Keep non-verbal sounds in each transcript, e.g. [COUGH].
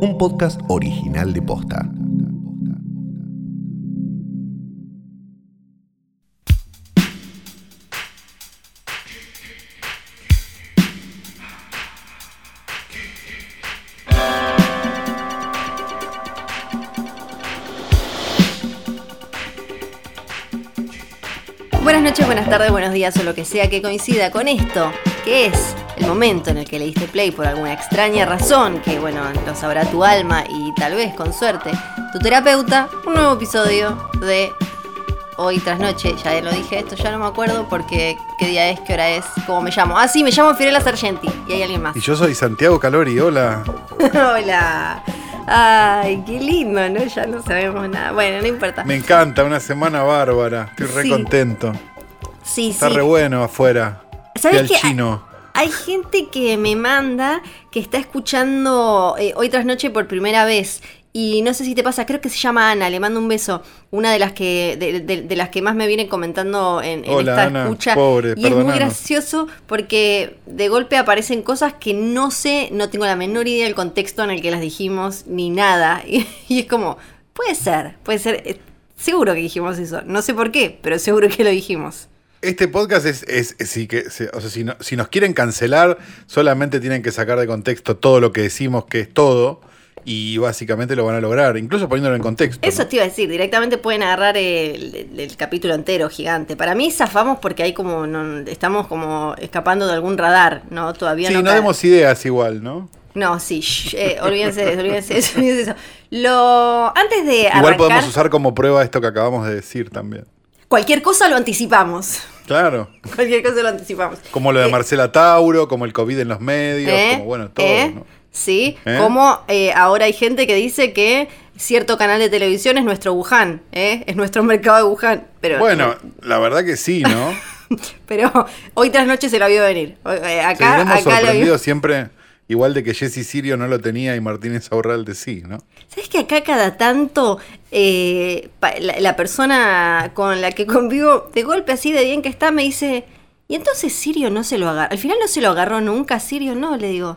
un podcast original de Posta. Buenas noches, buenas tardes, buenos días o lo que sea que coincida con esto, que es el momento en el que le diste play por alguna extraña razón, que bueno, lo sabrá tu alma y tal vez con suerte tu terapeuta, un nuevo episodio de hoy tras noche, ya lo dije esto, ya no me acuerdo porque qué día es, qué hora es, cómo me llamo. Ah, sí, me llamo Fiorella Sargenti y hay alguien más. Y yo soy Santiago Calori, hola. [LAUGHS] Hola. Ay, qué lindo, ¿no? Ya no sabemos nada. Bueno, no importa. Me encanta, una semana bárbara. Estoy re Sí. contento. Sí, Está sí. re bueno afuera. ¿Sabes qué? al chino. Hay gente que me manda que está escuchando eh, hoy tras noche por primera vez. Y no sé si te pasa, creo que se llama Ana, le mando un beso. Una de las que, de, de- de las que más me vienen comentando en, en Hola, esta Ana, escucha. pobre, y es muy gracioso porque de golpe aparecen cosas que no sé, no tengo la menor idea del contexto en el que las dijimos, ni nada. [LAUGHS] Y, y es como, puede ser, puede ser. eh, Seguro que dijimos eso. No sé por qué, pero seguro que lo dijimos. Este podcast es, es, es- sí que, o sea, si, no- si nos quieren cancelar, solamente tienen que sacar de contexto todo lo que decimos que es todo. Y básicamente lo van a lograr, incluso poniéndolo en contexto. Eso ¿no? te iba a decir, directamente pueden agarrar el, el- el capítulo entero gigante. Para mí zafamos porque hay como, no- estamos como escapando de algún radar, ¿no? Todavía Sí, no. no demos ideas igual, ¿no? No, sí, shh, eh, olvídense de eso, olvídense de eso, olvídense de eso. Lo, antes de Igual arrancar, podemos usar como prueba esto que acabamos de decir también. Cualquier cosa lo anticipamos. Claro. Cualquier cosa lo anticipamos. Como lo de Eh, Marcela Tauro, como el COVID en los medios, ¿Eh? como bueno, todo. ¿Eh? ¿no? Sí, como ahora hay gente que dice que cierto canal de televisión es nuestro Wuhan, ¿eh? es nuestro mercado de Wuhan. Pero, Bueno, la verdad que sí, ¿no? [LAUGHS] pero hoy tras noche se lo vio venir. Acá, Seguiremos acá lo vio. sorprendidos siempre, igual de que Jesse Sirio no lo tenía y Martínez Aurralde sí, ¿no? ¿Sabes que acá cada tanto eh, la, la persona con la que convivo, de golpe así de bien que está, me dice, ¿y entonces Sirio no se lo agarró? Al final no se lo agarró nunca, Sirio no, le digo.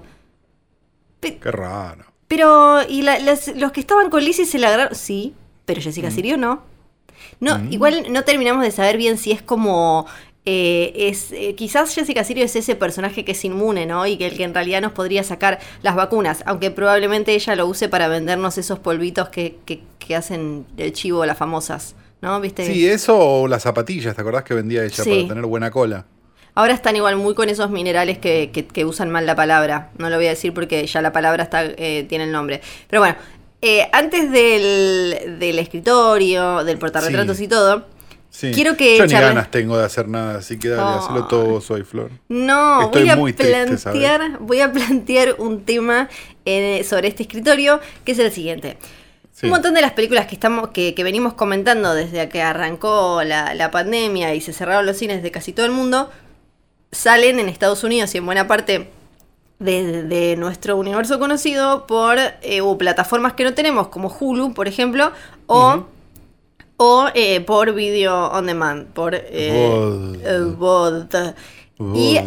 Qué raro. pero, ¿y la- las- los que estaban con Lizzie se la agarraron? Sí, pero Jessica Sirio no. No, Mm. igual no terminamos de saber bien si es como... eh, es eh, Quizás Jessica Sirio es ese personaje que es inmune, ¿no? Y que el que en realidad nos podría sacar las vacunas, aunque probablemente ella lo use para vendernos esos polvitos que, que, que hacen el chivo las famosas, ¿no? ¿Viste? Sí, eso o las zapatillas, ¿te acordás que vendía ella Sí. para tener buena cola? Ahora están igual muy con esos minerales que, que- que usan mal la palabra. No lo voy a decir porque ya la palabra está, eh, tiene el nombre. Pero bueno, eh, antes del, del escritorio, del portarretratos Sí. y todo, Sí. Quiero que Yo ni ganas tengo de hacer nada, así que dale, Ay. hacelo todo vos hoy, Flor. no, Estoy voy a, muy triste, ¿sabes? plantear, voy a plantear un tema eh, sobre este escritorio que es el siguiente. Sí. Un montón de las películas que estamos, que, que venimos comentando desde que arrancó la, la pandemia y se cerraron los cines de casi todo el mundo, salen en Estados Unidos y en buena parte de, de nuestro universo conocido por eh, o plataformas que no tenemos, como Hulu, por ejemplo, o. o eh, por video on demand, por eh, Vod. Y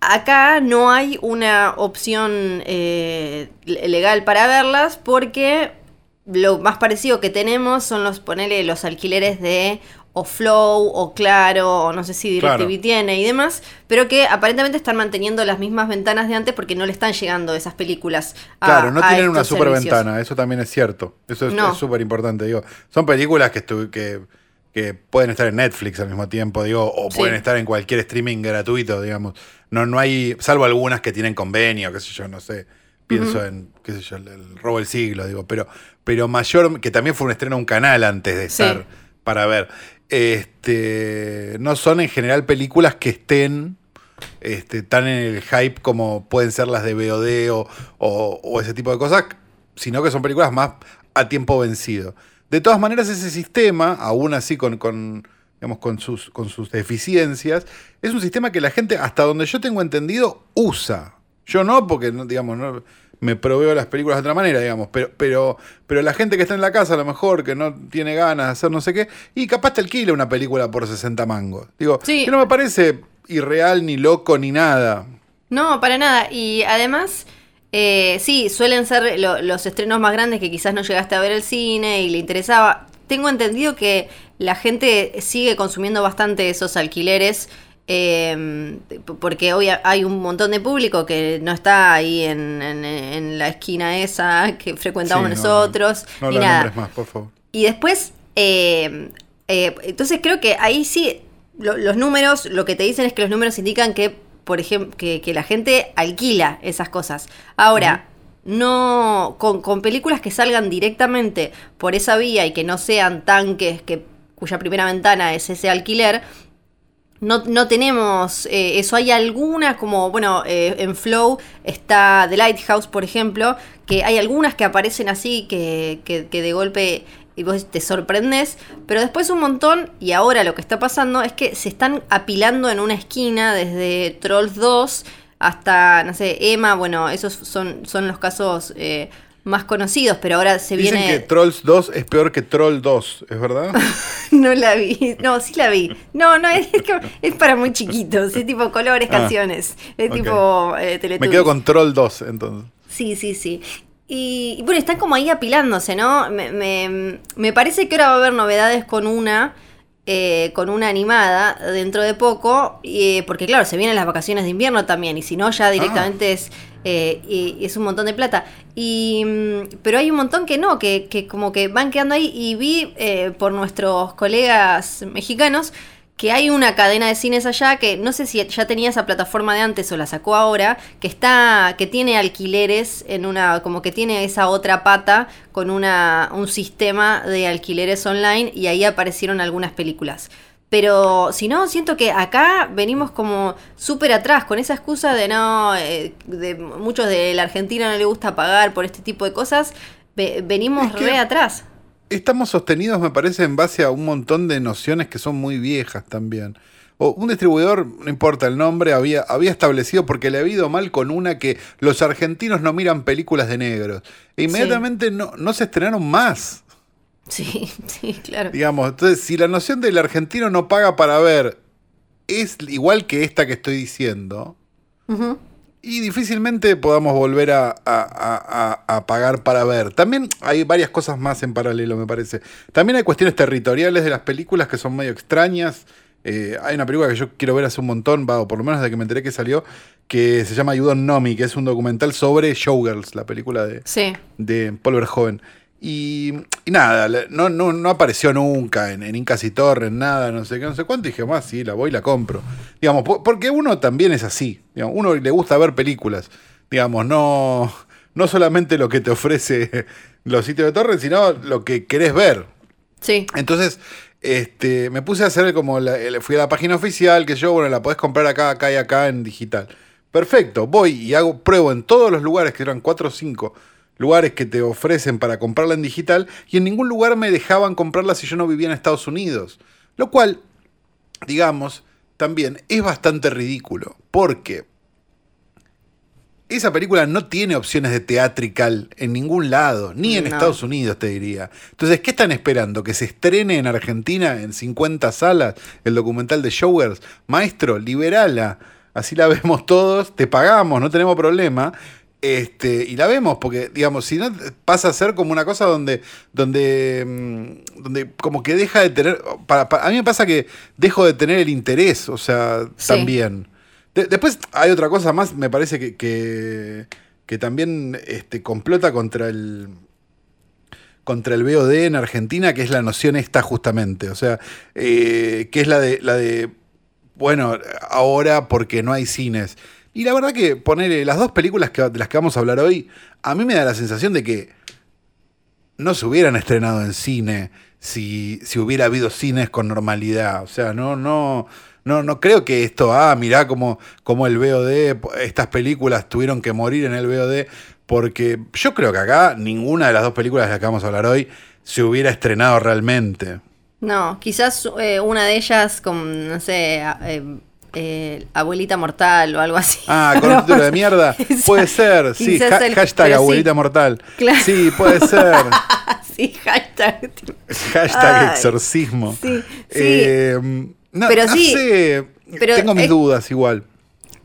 acá no hay una opción eh, le- legal para verlas porque lo más parecido que tenemos son los, ponele, los alquileres de o Flow o Claro o no sé si DirecTV Claro. tiene y demás, pero que aparentemente están manteniendo las mismas ventanas de antes porque no le están llegando esas películas a Claro, no a tienen una super servicios. ventana, eso también es cierto. Eso es No. es súper importante, digo. Son películas que, estu- que, que pueden estar en Netflix al mismo tiempo, digo, o Sí. pueden estar en cualquier streaming gratuito, digamos. No, no hay, salvo algunas que tienen convenio, qué sé yo, no sé. Pienso en, qué sé yo, el, el robo del siglo, digo, pero, pero mayor, que también fue un estreno a un canal antes de Sí. estar para ver. Este, no son en general películas que estén este, tan en el hype como pueden ser las de VOD o, o- o ese tipo de cosas, sino que son películas más a tiempo vencido. De todas maneras, ese sistema, aún así con, con, digamos, con, sus, con sus deficiencias, es un sistema que la gente, hasta donde yo tengo entendido, usa. Yo no, porque digamos, no me proveo las películas de otra manera, digamos, pero, pero, pero la gente que está en la casa, a lo mejor, que no tiene ganas de hacer no sé qué, y capaz te alquila una película por 60 mangos. Digo, Sí. que no me parece irreal, ni loco, ni nada. No, para nada. Y además, Eh, sí, suelen ser lo- los estrenos más grandes que quizás no llegaste a ver el cine y le interesaba. Tengo entendido que la gente sigue consumiendo bastante esos alquileres. Eh, porque hoy hay un montón de público que no está ahí en, en- en la esquina esa que frecuentamos Sí, no, nosotros, No, no ni nada. nombres más, por favor. Y después, eh, eh, entonces creo que ahí sí, lo- los números, lo que te dicen es que los números indican que, por ejemplo, que, que la gente alquila esas cosas. Ahora, no, con, con películas que salgan directamente por esa vía y que no sean tanques que cuya primera ventana es ese alquiler, no, no tenemos eh, eso. Hay algunas, como, bueno, eh, en Flow está The Lighthouse, por ejemplo, que hay algunas que aparecen así, que, que, de golpe y vos te sorprendes, pero después un montón, y ahora lo que está pasando es que se están apilando en una esquina desde Trolls 2 hasta, no sé, Emma, bueno, esos son, son los casos eh, más conocidos, pero ahora se Dicen viene... que Trolls 2 es peor que Troll 2, ¿es verdad? [LAUGHS] No la vi. No, sí la vi. No, no, es, que es para muy chiquitos. Es tipo colores, Ah, canciones. Es tipo eh, Me quedo con Troll 2, entonces. Sí, sí, sí. Y, y bueno, están como ahí apilándose, ¿no? Me, me- me parece que ahora va a haber novedades con una, eh, con una animada dentro de poco, eh, porque claro, se vienen las vacaciones de invierno también, y si no, ya directamente es, eh, y- es un montón de plata. Y, mm, pero hay un montón que no, que, que como que van quedando ahí, y vi eh, por nuestros colegas mexicanos que hay una cadena de cines allá que no sé si ya tenía esa plataforma de antes o la sacó ahora, que está, que tiene alquileres en una, como que tiene esa otra pata con una, un sistema de alquileres online y ahí aparecieron algunas películas. Pero si no, siento que acá venimos como súper atrás, con esa excusa de no, eh, de muchos de la Argentina no le gusta pagar por este tipo de cosas, ve- venimos Es que- re atrás. Estamos sostenidos, me parece, en base a un montón de nociones que son muy viejas también. O un distribuidor, no importa el nombre, había, había establecido, porque le ha ido mal con una que los argentinos no miran películas de negros. E inmediatamente no, no se estrenaron más. Sí, [LAUGHS] sí, claro. Digamos, entonces, si la noción del argentino no paga para ver es igual que esta que estoy diciendo, y difícilmente podamos volver a, a- a- pagar para ver. También hay varias cosas más en paralelo, me parece. También hay cuestiones territoriales de las películas que son medio extrañas. Eh, hay una película que yo quiero ver hace un montón, va, o por lo menos desde que me enteré que salió, que se llama Know Me, que es un documental sobre Showgirls, la película de, Sí. de Paul Verhoeven. Y, y nada, no, no, no apareció nunca en, en Incas y Torres, nada, no sé qué, no sé cuánto. Y dije, más, sí, la voy y la compro. Digamos, po- porque uno también es así. Digamos, uno le gusta ver películas. Digamos, no, no solamente lo que te ofrece los sitios de Torres, sino lo que querés ver. Sí. Entonces, este, me puse a hacer como, la- el- fui a la página oficial, que yo, bueno, la podés comprar acá, acá y acá en digital. Perfecto, voy y hago pruebo en todos los lugares, que eran 4 o 5 lugares que te ofrecen para comprarla en digital, y en ningún lugar me dejaban comprarla si yo no vivía en Estados Unidos. Lo cual, digamos, también es bastante ridículo, porque esa película no tiene opciones de teatrical en ningún lado, ni en No. Estados Unidos, te diría. Entonces, ¿qué están esperando? ¿Que se estrene en Argentina en 50 salas el documental de Showers? Maestro, liberala. Así la [LAUGHS] vemos todos, te pagamos, no tenemos problema. Este, y la vemos, porque, digamos, si no pasa a ser como una cosa donde, donde, mm, donde como que deja de tener. para- para- a mí me pasa que dejo de tener el interés, o sea, Sí. también. De- después hay otra cosa más, me parece que, que, que también este, complota contra el contra el VOD en Argentina, que es la noción esta justamente. O sea, eh, que es la de, la de, bueno, ahora porque no hay cines. Y la verdad que ponerle las dos películas que, de las que vamos a hablar hoy, a mí me da la sensación de que no se hubieran estrenado en cine si, si hubiera habido cines con normalidad. O sea, no, no, no, no creo que esto, ah, mirá como, como el VOD, estas películas tuvieron que morir en el VOD, porque yo creo que acá ninguna de las dos películas de las que vamos a hablar hoy se hubiera estrenado realmente. No, quizás eh, una de ellas con, no sé, eh, eh, abuelita mortal o algo así. Ah, [LAUGHS] con un título de [LAUGHS] mierda. Puede ser, sí. Quizás ha- el- hashtag sí. abuelita mortal. Claro. Sí, puede ser. [LAUGHS] sí, hashtag. Hashtag Ay, exorcismo. sí, sí. Eh, no, Pero no sí, sé, pero tengo mis es- dudas igual.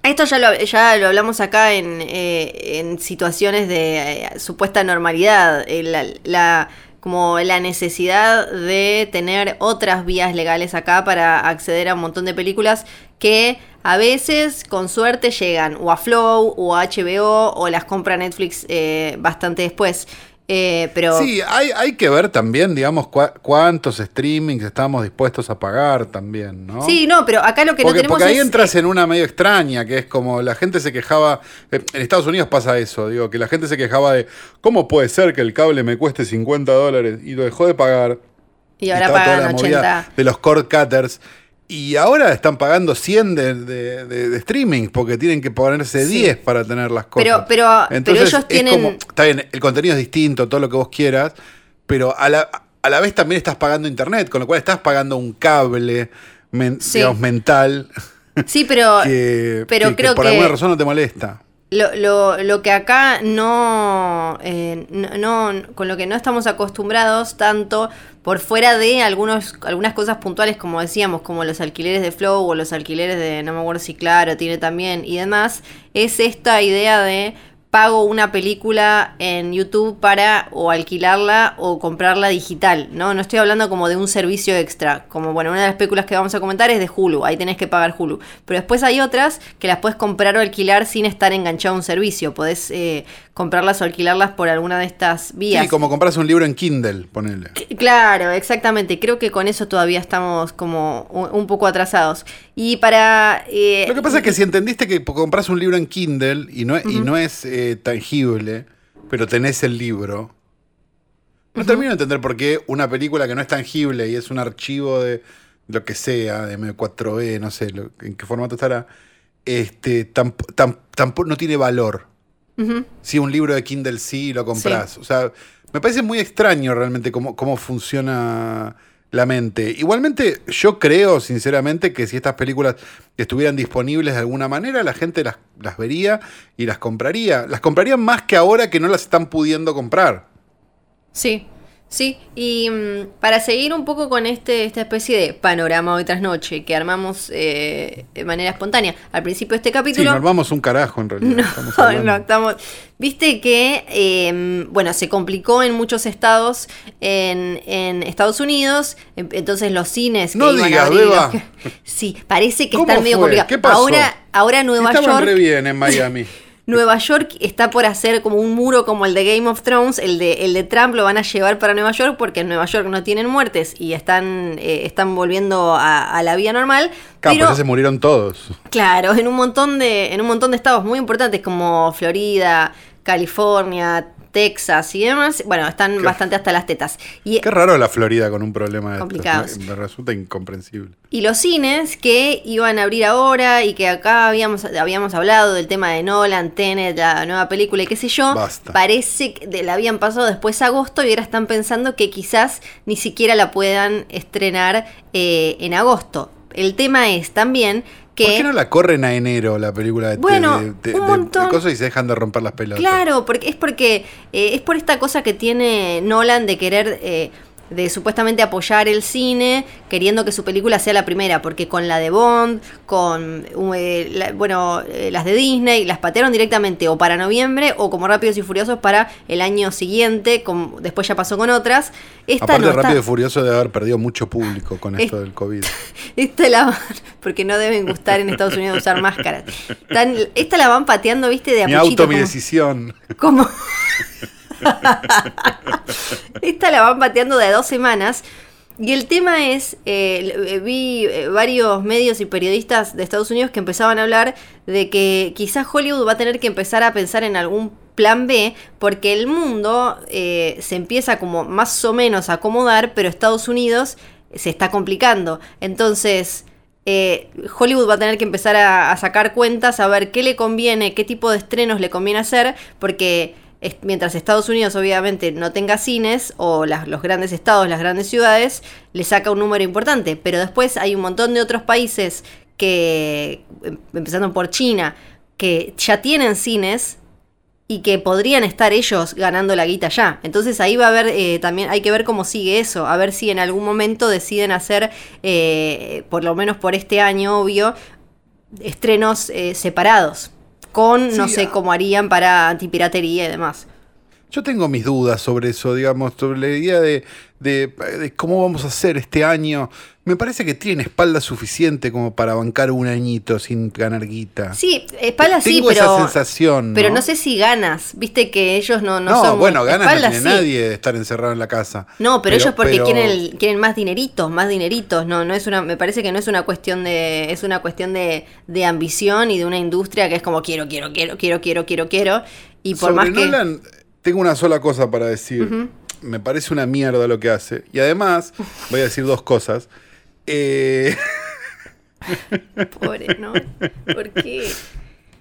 Esto ya lo, ya lo hablamos acá en, eh, en situaciones de eh, supuesta normalidad. la, la- como la necesidad de tener otras vías legales acá para acceder a un montón de películas que a veces con suerte llegan o a Flow o a HBO o las compra Netflix eh, bastante después. Eh, pero Sí, hay, hay que ver también, digamos, cua- cuántos streamings estamos dispuestos a pagar también, ¿no? Sí, no, pero acá lo que no Porque, tenemos porque ahí es, entras en una medio extraña, que es como la gente se quejaba, eh, en Estados Unidos pasa eso, digo, que la gente se quejaba de, ¿cómo puede ser que el cable me cueste 50 dólares? Y lo dejó de pagar. y ahora pagan la movida 80. De los cord cutters. Y ahora están pagando 100 de, de, de- de streaming porque tienen que ponerse Sí. 10 para tener las cosas. Pero- pero- pero ellos tienen- como- está bien, el contenido es distinto, todo lo que vos quieras, pero a la, a la vez también estás pagando internet, con lo cual estás pagando un cable men- Sí. digamos, mental Sí, pero, [LAUGHS] que, pero que- que creo por que alguna razón no te molesta. Lo, lo, lo que acá no, eh, no, con lo que no estamos acostumbrados tanto por fuera de algunos, algunas cosas puntuales como decíamos, como los alquileres de Flow o los alquileres de, no me acuerdo si Claro tiene también y demás, es esta idea de pago una película en YouTube para o alquilarla o comprarla digital, ¿no? No estoy hablando como de un servicio extra, como bueno, una de las películas que vamos a comentar es de Hulu, ahí tenés que pagar Hulu, pero después hay otras que las puedes comprar o alquilar sin estar enganchado a un servicio, podés eh, comprarlas o alquilarlas por alguna de estas vías. Sí, como compras un libro en Kindle, ponele. Claro, exactamente. Creo que con eso todavía estamos como un poco atrasados. Y para... eh, Lo que pasa es que si entendiste que compras un libro en Kindle y no, es- y no es eh, tangible, pero tenés el libro, no termino de entender por qué una película que no es tangible y es un archivo de lo que sea, de M4E, no sé lo- en qué formato estará, este, tamp- tam- tampo- no tiene valor. Si un libro de Kindle sí lo compras. O sea, me parece muy extraño realmente cómo, cómo funciona la mente. Igualmente, yo creo, sinceramente, que si estas películas estuvieran disponibles de alguna manera, la gente las, las vería y las compraría. Las comprarían más que ahora que no las están pudiendo comprar. Sí, sí. Y mm, para seguir un poco con este, esta especie de panorama hoy tras noche que armamos eh, de manera espontánea al principio de este Sí, capítulo. nos armamos un carajo en realidad. estamos [LAUGHS] No, hablando. no, estamos. Viste que, eh, bueno, se complicó en muchos estados en, en Estados Unidos. en- Entonces los cines que No iban digas, a abrir. Beba. [LAUGHS] Sí, parece que ¿Cómo están medio complicados. ¿Qué pasó? Ahora, ahora Nueva Estaban York. re bien en Miami. [LAUGHS] Nueva York está por hacer como un muro como el de Game of Thrones, el de, el de Trump lo van a llevar para Nueva York porque en Nueva York no tienen muertes y están, eh, están volviendo a, a la vida normal. Claro, pero, pues ya se murieron todos. claro, en un montón de, en un montón de estados muy importantes como Florida, California, Texas y demás, bueno, están Qué- bastante hasta las tetas. Y, Qué raro la Florida con un problema Complicados. Me, me resulta incomprensible. Y los cines que iban a abrir ahora y que acá habíamos, habíamos hablado del tema de Nolan, Tenet, la nueva película y qué sé yo, Basta. parece que la habían pasado después a agosto y ahora están pensando que quizás ni siquiera la puedan estrenar eh, en agosto. El tema es también que... ¿Por qué no la corren a enero la película de, Bueno, de, de- un de- cosas y se dejan de romper las pelotas? Claro, porque es porque eh, es por esta cosa que tiene Nolan de querer eh, de supuestamente apoyar el cine, queriendo que su película sea la primera, porque con la de Bond, con eh, la- bueno, eh, las de Disney, las patearon directamente o para noviembre o como Rápidos y Furiosos para el año siguiente, como después ya pasó con otras. Esta Aparte, no, está- Rápido y Furioso debe haber perdido mucho público con esto Es- del COVID. [LAUGHS] Esta la van, porque no deben gustar en Estados Unidos usar máscaras. Tan- esta la van pateando, viste, de a Mi auto, mi decisión. como [LAUGHS] [LAUGHS] esta la van pateando de dos semanas. Y el tema es eh, vi eh, varios medios y periodistas de Estados Unidos que empezaban a hablar de que quizás Hollywood va a tener que empezar a pensar en algún plan B porque el mundo eh, se empieza como más o menos a acomodar pero Estados Unidos se está complicando. Entonces Hollywood va a tener que empezar a, a sacar cuentas, a ver qué le conviene, qué tipo de estrenos le conviene hacer, porque mientras Estados Unidos obviamente no tenga cines, o los grandes estados, las grandes ciudades, le saca un número importante, pero después hay un montón de otros países que, em- empezando por China, que ya tienen cines y que podrían estar ellos ganando la guita ya. Entonces ahí va a haber eh, también, hay que ver cómo sigue eso, a ver si en algún momento deciden hacer, eh, por lo menos por este año, obvio, estrenos eh, separados. Con, no sé ah. cómo harían para antipiratería y demás. Yo tengo mis dudas sobre eso, digamos, sobre la idea de, de- de cómo vamos a hacer este año. Me parece que tienen espalda suficiente como para bancar un añito sin ganar guita. Sí, espalda sí, Tengo pero. esa sensación. Pero no sé si ganas. Viste que ellos no, no, No, son. bueno, ganas no espalda tiene sí. nadie de estar encerrado en la casa. No, pero, ellos porque pero- quieren más dineritos, más dineritos. No, no es una, me parece que no es una cuestión de, es una cuestión de, de ambición y de una industria que es como quiero, quiero, quiero, quiero, quiero, quiero, quiero. Y por Sobre más que. Nolan, tengo una sola cosa para decir. Me parece una mierda lo que hace. Y además, voy a decir dos cosas. Eh, [LAUGHS] Pobre, ¿no? ¿Por qué?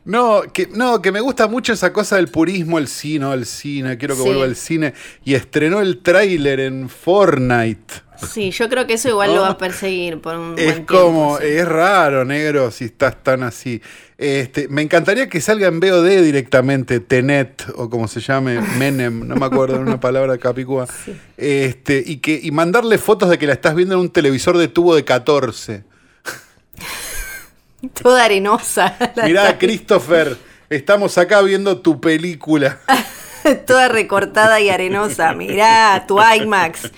No, que, no, que me gusta mucho esa cosa del purismo, el cine, el cine, quiero que Sí. vuelva al cine. Y estrenó el tráiler en Fortnite. Sí, yo creo que eso igual No. lo va a perseguir por un Es buen tiempo, como, sí. es raro, negro, si estás tan así. Este, me encantaría que salga en VOD directamente, Tenet, o como se llame, [LAUGHS] Menem, no me acuerdo una palabra capicúa. Este, y que, y mandarle fotos de que la estás viendo en un televisor de tubo de 14. [LAUGHS] Toda arenosa. [LAUGHS] Mirá, Christopher, estamos acá viendo tu película. [LAUGHS] Toda recortada y arenosa. Mirá, tu IMAX.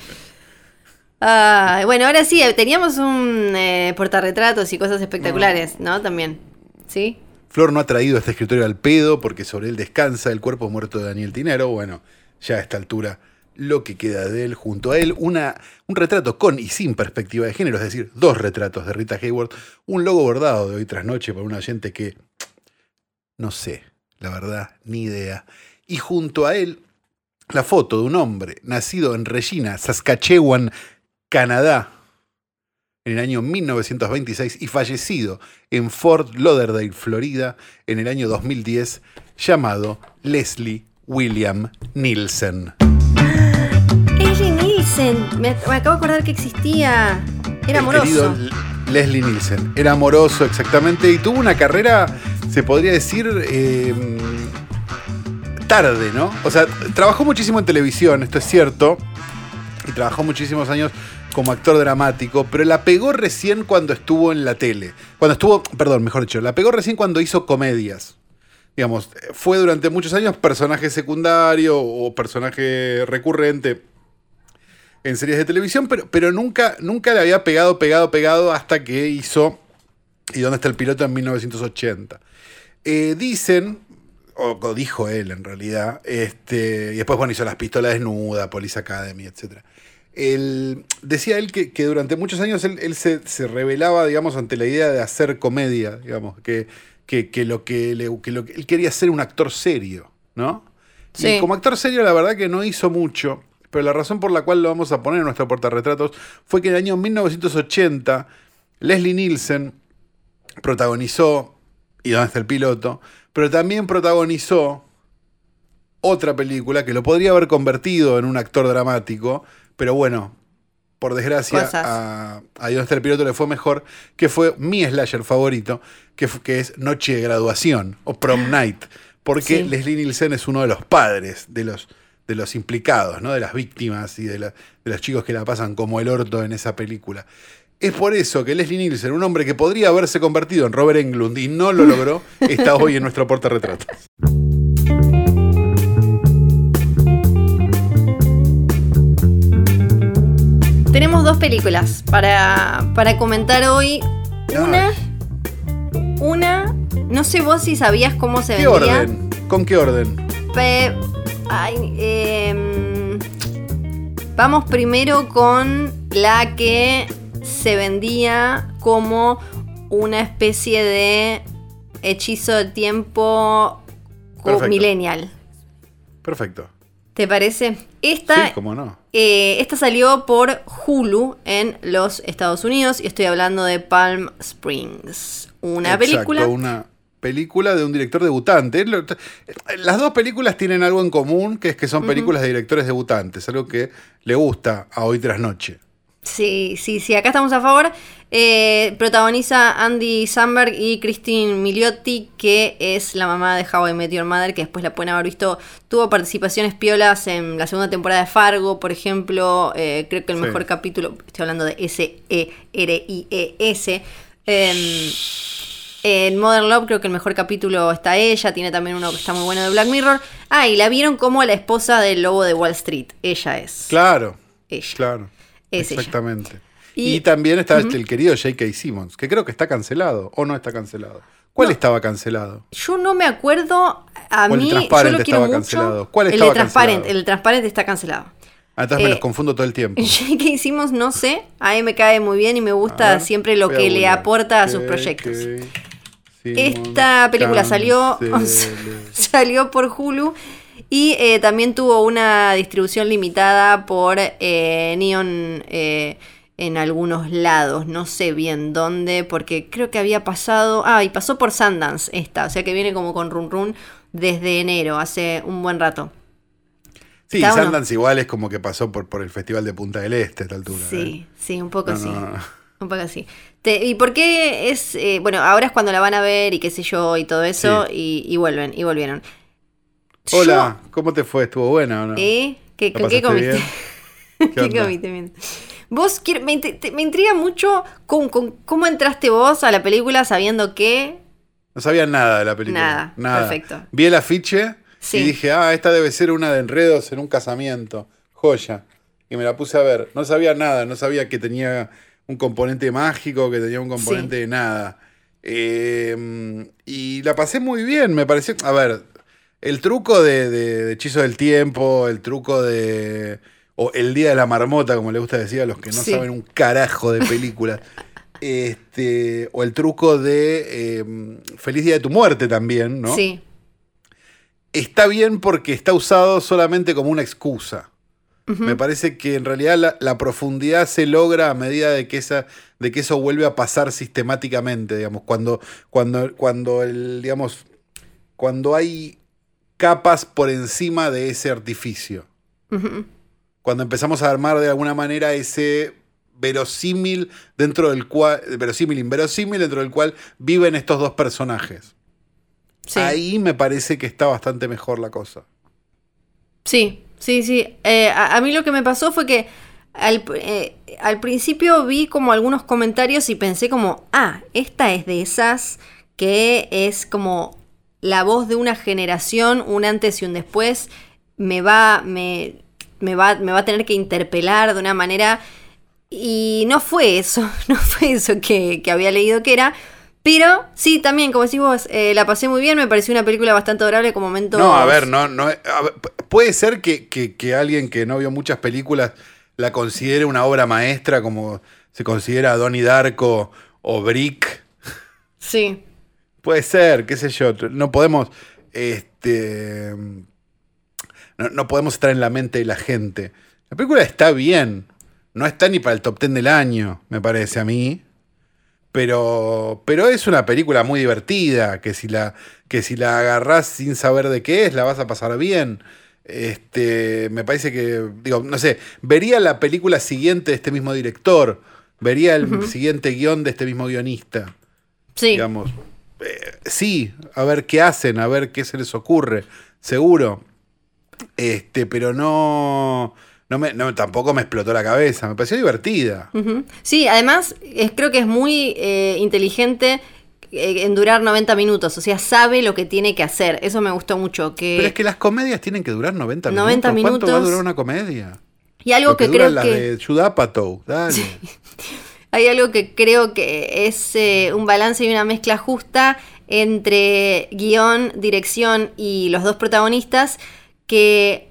Ah, bueno, ahora sí, eh, teníamos un eh, portarretratos y cosas espectaculares, ¿no? También. ¿Sí? Flor no ha traído este escritorio al pedo porque sobre él descansa el cuerpo muerto de Daniel Tinero. Bueno, ya a esta altura lo que queda de él junto a él, una, un retrato con y sin perspectiva de género, es decir, dos retratos de Rita Hayworth, un logo bordado de hoy tras noche por un oyente que no sé, la verdad, ni idea. Y junto a él, la foto de un hombre nacido en Regina, Saskatchewan, Canadá, en el año 1926 y fallecido en Fort Lauderdale, Florida, en el año 2010, llamado Leslie William Nielsen. Leslie Nielsen. Me, me acabo de acordar que existía. Era El amoroso. Leslie Nielsen. Era amoroso, exactamente, y tuvo una carrera, se podría decir, eh, tarde, ¿no? O sea, trabajó muchísimo en televisión, esto es cierto, y trabajó muchísimos años como actor dramático, pero la pegó recién cuando estuvo en la tele. Cuando estuvo, perdón, mejor dicho, la pegó recién cuando hizo comedias. Digamos, fue durante muchos años personaje secundario o personaje recurrente en series de televisión, pero, pero nunca, nunca le había pegado, pegado, pegado hasta que hizo ¿Y dónde está el piloto en 1980? Eh, dicen, o, o dijo él en realidad, este, y después bueno, hizo Las Pistolas Desnudas, Police Academy, etc. Él, decía él que, que durante muchos años él, él se, se rebelaba, digamos, ante la idea de hacer comedia, digamos, que, que, que lo que, le- que lo que él quería ser un actor serio, ¿no? Sí. Y como actor serio, la verdad que no hizo mucho, pero la razón por la cual lo vamos a poner en nuestro portarretratos fue que en el año 1980 Leslie Nielsen protagonizó ¿Y dónde está el piloto? Pero también protagonizó otra película que lo podría haber convertido en un actor dramático, pero bueno, por desgracia, Cosas. a, a ¿Y dónde está el piloto le fue mejor, que fue mi slasher favorito, que, es Noche de Graduación o Prom [GASPS] Night, porque Sí. Leslie Nielsen es uno de los padres de los, de los implicados, ¿no? de las víctimas y de, la- de los chicos que la pasan como el orto en esa película. Es por eso que Leslie Nielsen, un hombre que podría haberse convertido en Robert Englund y no lo logró, está hoy en nuestro portarretrato. Tenemos dos películas para, para comentar hoy. Una. Una. No sé vos si sabías cómo se ¿Qué vendía. orden? ¿Con qué orden? Pe- ay, em, vamos primero con la que se vendía como una especie de hechizo de tiempo Perfecto. millennial. Perfecto. ¿Te parece? Esta, Sí, cómo no. eh, esta salió por Hulu en los Estados Unidos y estoy hablando de Palm Springs. Una Exacto, película. Una película de un director debutante. Las dos películas tienen algo en común, que es que son películas de directores debutantes, algo que le gusta a Hoy Tras Noche. Sí, sí, sí, acá estamos a favor. Eh, protagoniza Andy Samberg y Christine Milioti, que es la mamá de How I Met Your Mother, que después la pueden haber visto. Tuvo participaciones piolas en la segunda temporada de Fargo, por ejemplo. Eh, creo que el Sí. mejor capítulo, estoy hablando de S-E-R-I-E-S. em, En Modern Love creo que el mejor capítulo está ella, tiene también uno que está muy bueno de Black Mirror. Ah, y la vieron como la esposa del lobo de Wall Street. Ella es. Claro. Ella. Claro. Es ella. Exactamente. Y- Y, también está este, el querido J.K. Simmons, que creo que está cancelado o no está cancelado. ¿Cuál estaba cancelado? Yo no me acuerdo. A O el mí, yo lo quiero estaba mucho. cancelado. ¿Cuál el estaba de Transparent, cancelado? el Transparent está cancelado. Entonces me Eh, los confundo todo el tiempo. [LAUGHS] ¿Qué hicimos? No sé. A mí me cae muy bien y me gusta siempre lo que le aporta a sus proyectos. Esta película salió, [LAUGHS] salió por Hulu y eh, también tuvo una distribución limitada por eh, Neon eh, en algunos lados. No sé bien dónde, porque creo que había pasado. Ah, y pasó por Sundance esta, o sea que viene como con Run Run desde enero, hace un buen rato. Sí, bueno. Sundance igual es como que pasó por, por el Festival de Punta del Este a esta altura. Sí, ¿eh? sí, un poco No, no. Un poco así. Te- ¿Y por qué es.? eh, bueno, ahora es cuando la van a ver y qué sé yo y todo eso, y, y vuelven, y volvieron. Hola, ¿cómo te fue? ¿Estuvo buena o no? ¿eh? ¿Qué, ¿La con qué comiste? bien? [LAUGHS] ¿Qué, onda? comiste? Bien. Vos, quiero- me, te- me intriga mucho con, con- cómo entraste vos a la película sabiendo que. No sabía nada de la película. Nada, perfecto. Vi el afiche Sí. y dije, ah, esta debe ser una de enredos en un casamiento. Joya. Y me la puse a ver. No sabía nada, no sabía que tenía un componente mágico, que tenía un componente Sí. de nada. Eh, y la pasé muy bien, me pareció. A ver, el truco de, de- de Hechizo del Tiempo, el truco de. O el Día de la Marmota, como le gusta decir a los que no Sí. saben un carajo de películas. [LAUGHS] este, o el truco de eh, Feliz Día de tu Muerte también, ¿no? Sí. Está bien porque está usado solamente como una excusa. Me parece que en realidad la, la profundidad se logra a medida de que, esa, de que eso vuelve a pasar sistemáticamente, digamos, cuando, cuando, cuando el, digamos, cuando hay capas por encima de ese artificio. Cuando empezamos a armar de alguna manera ese verosímil dentro del cual, verosímil, inverosímil dentro del cual viven estos dos personajes. Sí. Ahí me parece que está bastante mejor la cosa. Sí, sí, sí. Eh, a, a mí lo que me pasó fue que al, eh, al principio vi como algunos comentarios y pensé como, ah, esta es de esas que es como la voz de una generación, un antes y un después, me va, me, me va, me va a tener que interpelar de una manera y no fue eso, [LAUGHS] no fue eso que, que había leído que era. Pero sí, también, como decís vos, eh, la pasé muy bien, me pareció una película bastante adorable con momentos... No, a ver, no, no. a ver, p- puede ser que, que- que alguien que no vio muchas películas la considere una obra maestra, como se considera Donnie Darko o Brick. Sí. Puede ser, qué sé yo. No podemos. Este. No, no podemos estar en la mente de la gente. La película está bien. No está ni para el top 10 del año, me parece a mí. Pero, pero es una película muy divertida, que si la, que si la agarrás sin saber de qué es, la vas a pasar bien. Este, me parece que, digo, no sé, vería la película siguiente de este mismo director, vería el siguiente guion de este mismo guionista. Sí. Digamos, eh, sí, a ver qué hacen, a ver qué se les ocurre, seguro. Este, pero no, no me, no, tampoco me explotó la cabeza, me pareció divertida. Sí, además es- creo que es muy eh, inteligente eh, en durar 90 minutos, o sea, sabe lo que tiene que hacer. Eso me gustó mucho. Que... Pero es que las comedias tienen que durar 90 minutos. 90 ¿Cuánto va a minutos. durar una comedia? y algo Lo que, creo las que... de Judd Apatow, dale. [LAUGHS] Hay algo que creo que es eh, un balance y una mezcla justa entre guion, dirección y los dos protagonistas que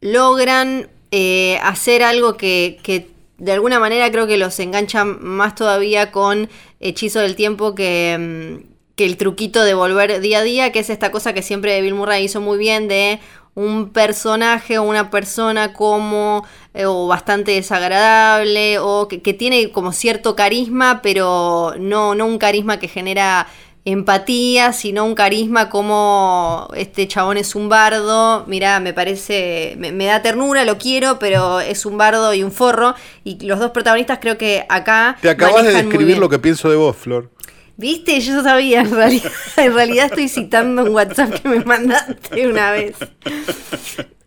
logran eh, hacer algo que, que de alguna manera creo que los engancha más todavía con Hechizo del Tiempo que, mm, que el truquito de volver día a día, que es esta cosa que siempre Bill Murray hizo muy bien de un personaje o una persona como eh, o bastante desagradable o que, que tiene como cierto carisma, pero no, no un carisma que genera empatía, sino un carisma como este chabón es un bardo, mira, me parece, me, me da ternura, lo quiero, pero es un bardo y un forro, y los dos protagonistas creo que acá... Te acabas de describir lo que pienso de vos, Flor. ¿Viste? Yo sabía, en realidad, [LAUGHS] en realidad estoy citando un WhatsApp que me mandaste una vez.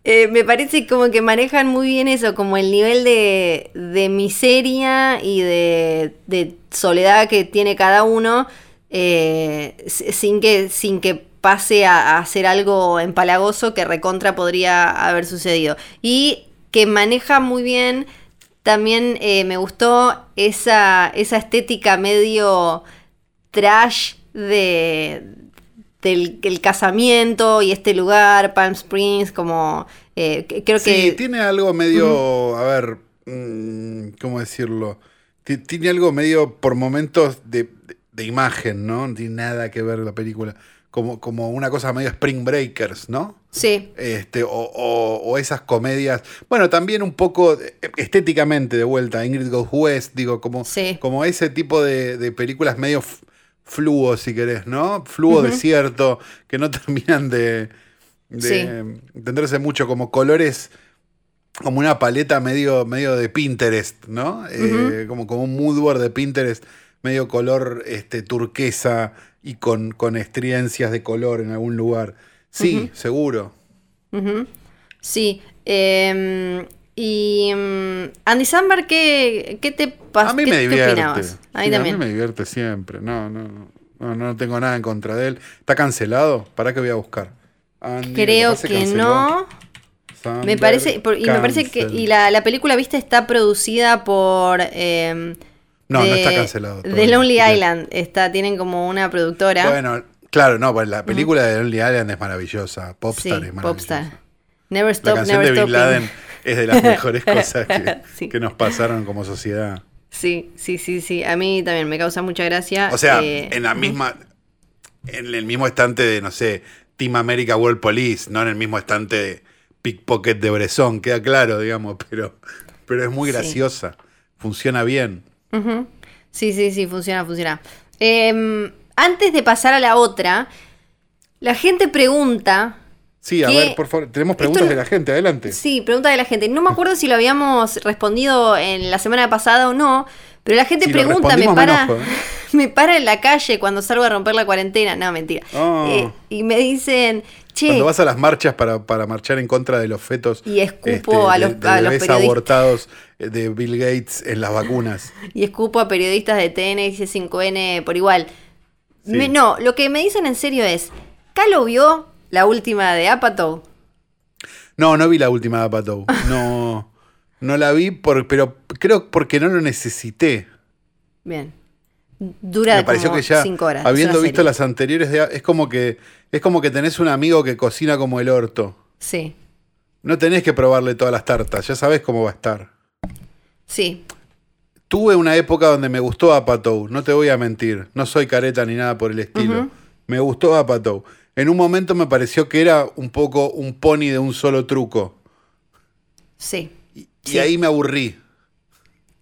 Eh, me parece como que manejan muy bien eso, como el nivel de, de miseria y de, de soledad que tiene cada uno. Eh, sin, que, sin que pase a, a hacer algo empalagoso que recontra podría haber sucedido. Y que maneja muy bien, también eh, me gustó esa, esa estética medio trash de, del el casamiento y este lugar, Palm Springs, como eh, creo Sí, que... tiene algo medio, a ver, mm, ¿cómo decirlo? Ti- Tiene algo medio por momentos de, de- de imagen, ¿no? No tiene nada que ver la película. Como, como una cosa medio Spring Breakers, ¿no? Sí, Este, o, o- o esas comedias. Bueno, también un poco eh, estéticamente de vuelta, Ingrid Goes West, digo, como, Sí. como ese tipo de, de películas medio fluo, si querés, ¿no? Fluo Ujú. desierto, que no [LAUGHS] terminan de, de Sí. entenderse mucho, como colores, como una paleta medio, medio de Pinterest, ¿no? Eh, como, como un mood board de Pinterest, medio color este, turquesa y con, con estridencias de color en algún lugar. Sí, seguro. Sí. em, y mm, Andy Samberg, ¿qué, qué te pasó? A mí ¿Qué, me divierte. opinabas? A mí Sí, también. A mí me divierte siempre. No, no, no, no, tengo nada en contra de él. ¿Está cancelado? ¿Para qué voy a buscar? Andy, Creo que no. Me parece, por- y me parece que y la, la película, viste, está producida por em, No, no está cancelado De. Lonely Bien. Island. Está, tienen como una productora. Bueno, claro, no, pues la película de Lonely Island es maravillosa. Popstar sí, es maravillosa. Popstar. Never La Stop, canción Never de Bin. Laden es de las [LAUGHS] mejores cosas que, [LAUGHS] Sí. que nos pasaron como sociedad. Sí, sí, sí, sí. A mí también me causa mucha gracia. O sea, eh, en la misma. En el mismo estante de, no sé, Team America World Police, no en el mismo estante de Pickpocket de Bresson, queda claro, digamos, [LAUGHS] pero, pero es muy Sí. graciosa. Funciona bien. Ujú. Sí, sí, sí, funciona, funciona. Em, antes de pasar a la otra, la gente pregunta. Sí, a ver, por favor, tenemos preguntas de la gente, adelante. Sí, pregunta de la gente. No me acuerdo si lo habíamos respondido en la semana pasada o no, pero la gente Si pregunta, me para, enojo, ¿eh? [LAUGHS] me para en la calle cuando salgo a romper la cuarentena. No, mentira. Oh. Eh, y me dicen, che, Cuando vas a las marchas para, para marchar en contra de los fetos Y escupo a de- los- de a los abortados eh, de Bill Gates en las vacunas. [LAUGHS] y escupo a periodistas de TN y C5N por igual. Sí. Me- no, lo que me dicen en serio es, ¿Calo vio la última de Apatow? No, no vi la última de Apatow. [LAUGHS] No, no la vi, por, pero creo porque no lo necesité. Bien. Dura Me pareció como que ya, cinco horas. habiendo visto serie. las anteriores, de- es como que es como que tenés un amigo que cocina como el orto. Sí, No tenés que probarle todas las tartas, ya sabés cómo va a estar. sí. Tuve una época donde me gustó Apatow, no te voy a mentir. No soy careta ni nada por el estilo. Me gustó Apatow. En un momento me pareció que era un poco un pony de un solo truco. Sí. Y, y Sí. ahí me aburrí.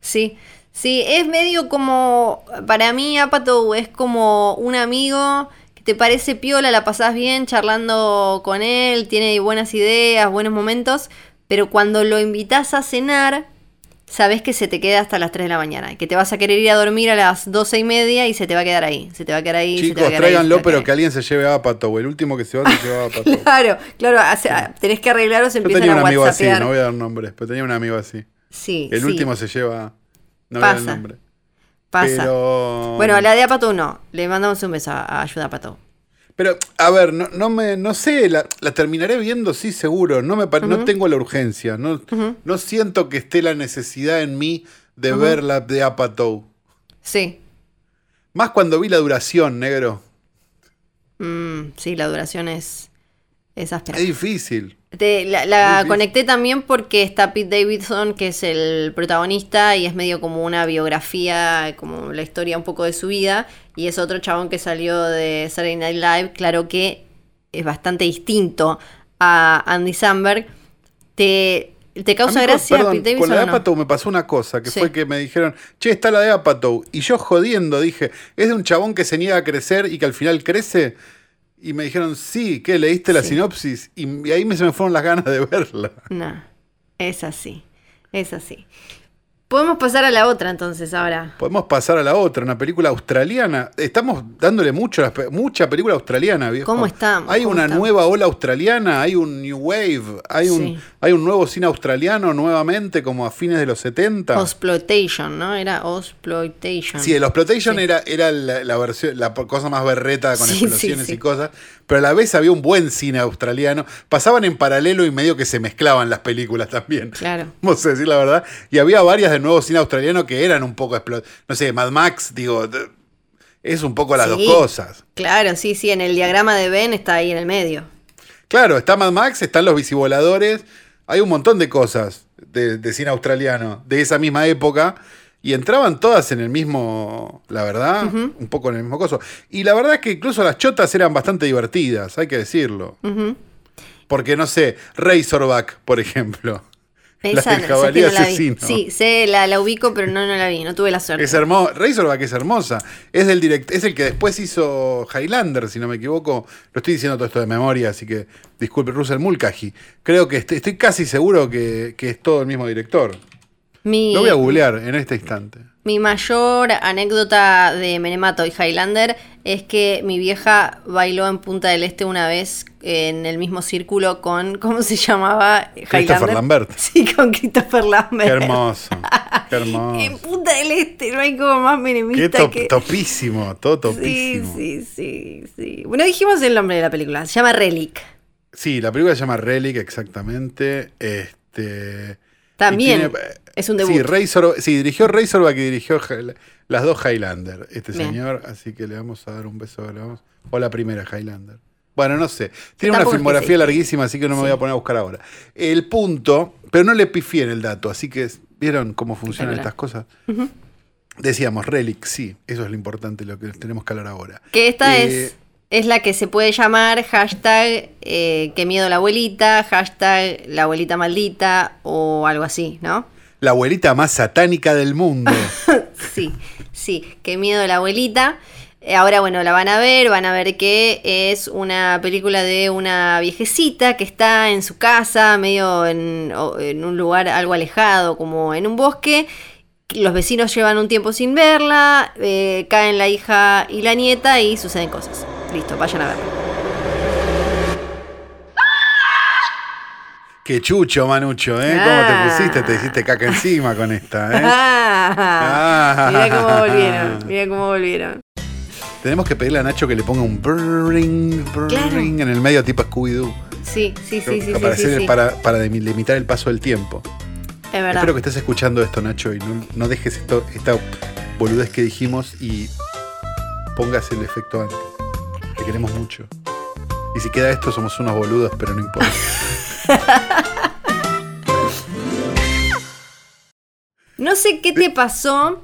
Sí, sí, es medio como, para mí Apatow es como un amigo que te parece piola, la pasás bien charlando con él, tiene buenas ideas, buenos momentos, pero cuando lo invitas a cenar, sabes que se te queda hasta las 3 de la mañana, que te vas a querer ir a dormir a las 12 y media y se te va a quedar ahí, se te va a quedar ahí. se te va a Chicos, quedar se te tráiganlo, pero que alguien se lleve a Apatow. El último que se va se lleva a Apatow. [LAUGHS] Claro, claro, hace- tenés que arreglarlos, Yo empiezan tenía un a amigo así, no voy a dar nombres, pero tenía un amigo así. Sí, El sí, último se lleva. No voy a dar el Pasa. nombre. pasa. Pero. Bueno, la de Apatow no, le mandamos un beso a, Ayuda Apatow. Pero, a ver, no, no me, no sé, la, la terminaré viendo, sí, seguro. No me no tengo la urgencia. No, no siento que esté la necesidad en mí de ver la de Apatow. Sí. Más cuando vi la duración, negro. Mm, sí, la duración es, es áspera. Es difícil. Te- la la conecté también porque está Pete Davidson, que es el protagonista, y es medio como una biografía, como la historia un poco de su vida. Y es otro chabón que salió de Saturday Night Live. Claro que es bastante distinto a Andy Samberg. ¿Te, te causa con- gracia perdón, Pete con Davidson? la de no? Apatow me pasó una cosa, que Sí. fue que me dijeron, che, está la de Apatow. Y yo jodiendo dije, ¿es de un chabón que se niega a crecer y que al final crece? Y me dijeron, sí, ¿qué? ¿Leíste la Sí. sinopsis? Y, y ahí me, se me fueron las ganas de verla. No, es así, es así. Podemos pasar a la otra entonces ahora. Podemos pasar a la otra, una película australiana. Estamos dándole mucho, a mucha película australiana, viejo. ¿Cómo estamos? Hay ¿Cómo una estamos? nueva ola australiana, hay un New Wave, hay, un, Sí. hay un nuevo cine australiano nuevamente, como a fines de los 70. Osploitation, ¿no? Era Osploitation. Sí, el Exploitation Sí. era, era la, la versión, la cosa más berreta con Sí, explosiones y cosas, pero a la vez había un buen cine australiano. Pasaban en paralelo y medio que se mezclaban las películas también. Claro. [LAUGHS] Vamos a decir la verdad. Y había varias de nuevo cine australiano que eran un poco No sé, Mad Max, digo, es un poco las Sí. dos cosas. Claro, sí, sí, en el diagrama de Ben está ahí en el medio. Claro, está Mad Max, están los bicivoladores, hay un montón de cosas de, de cine australiano de esa misma época. Y entraban todas en el mismo, la verdad, un poco en el mismo coso. Y la verdad es que incluso las chotas eran bastante divertidas, hay que decirlo. Porque, no sé, Razorback, por ejemplo. La Esa del jabalí no la vi. Sí, sé, la, la ubico, pero no, no la vi, no tuve la suerte. Es hermoso. Razorback es hermosa. Es del direct es el que después hizo Highlander, si no me equivoco. Lo estoy diciendo todo esto de memoria, así que disculpe, Russell Mulcahy. Creo que estoy, estoy casi seguro que, que es todo el mismo director. Mi, Lo voy a googlear en este instante. mi mayor anécdota de Menemato y Highlander es que mi vieja bailó en Punta del Este una vez en el mismo círculo con, [LAUGHS] ¿cómo se llamaba? Christopher Lambert. [LAUGHS] Sí, con Christopher Lambert. Qué hermoso. Qué [LAUGHS] En hermoso. Punta del Este no hay como más Qué menemista top- que... topísimo, todo Sí, topísimo. sí, sí, sí. Bueno, dijimos el nombre de la película. Se llama Relic. Sí, la película se llama Relic, exactamente. Este. También tiene- es un Sí, debut. Razor, sí, dirigió Razorback y dirigió las dos Highlander, este Bien. señor, así que le vamos a dar un beso. le vamos- o la primera Highlander. Bueno, no sé. Tiene una tampoco es que filmografía larguísima, así que no me Sí. voy a poner a buscar ahora. El punto, pero no le pifié en el dato, así que vieron cómo funcionan estas cosas. Decíamos, Relic, sí, eso es lo importante, lo que tenemos que hablar ahora. Que esta Eh, es, es la que se puede llamar hashtag eh, que miedo la abuelita, hashtag la abuelita maldita o algo así, ¿no? La abuelita más satánica del mundo. [LAUGHS] Sí, sí, qué miedo la abuelita. Eh, Ahora, bueno, la van a ver, van a ver que es una película de una viejecita que está en su casa, medio en, en un lugar algo alejado, como en un bosque. Los vecinos llevan un tiempo sin verla, eh, caen la hija y la nieta y suceden cosas. Listo, vayan a verla. Qué chucho, Manucho, ¿eh? ¿Cómo Ah. te pusiste? Te hiciste caca encima con esta, ¿eh? [LAUGHS] Ah, Mira cómo volvieron, mira cómo volvieron. Tenemos que pedirle a Nacho que le ponga un brrring Claro. en el medio tipo Scooby-Doo. Sí, sí, sí, sí, para, sí, sí, hacer- sí. para, para delimitar el paso del tiempo. Es verdad. Espero que estés escuchando esto, Nacho, y no, no dejes esto, esta boludez que dijimos y pongas el efecto antes. Te queremos mucho. Y si queda esto, somos unos boludos, pero no importa. [LAUGHS] No sé qué te pasó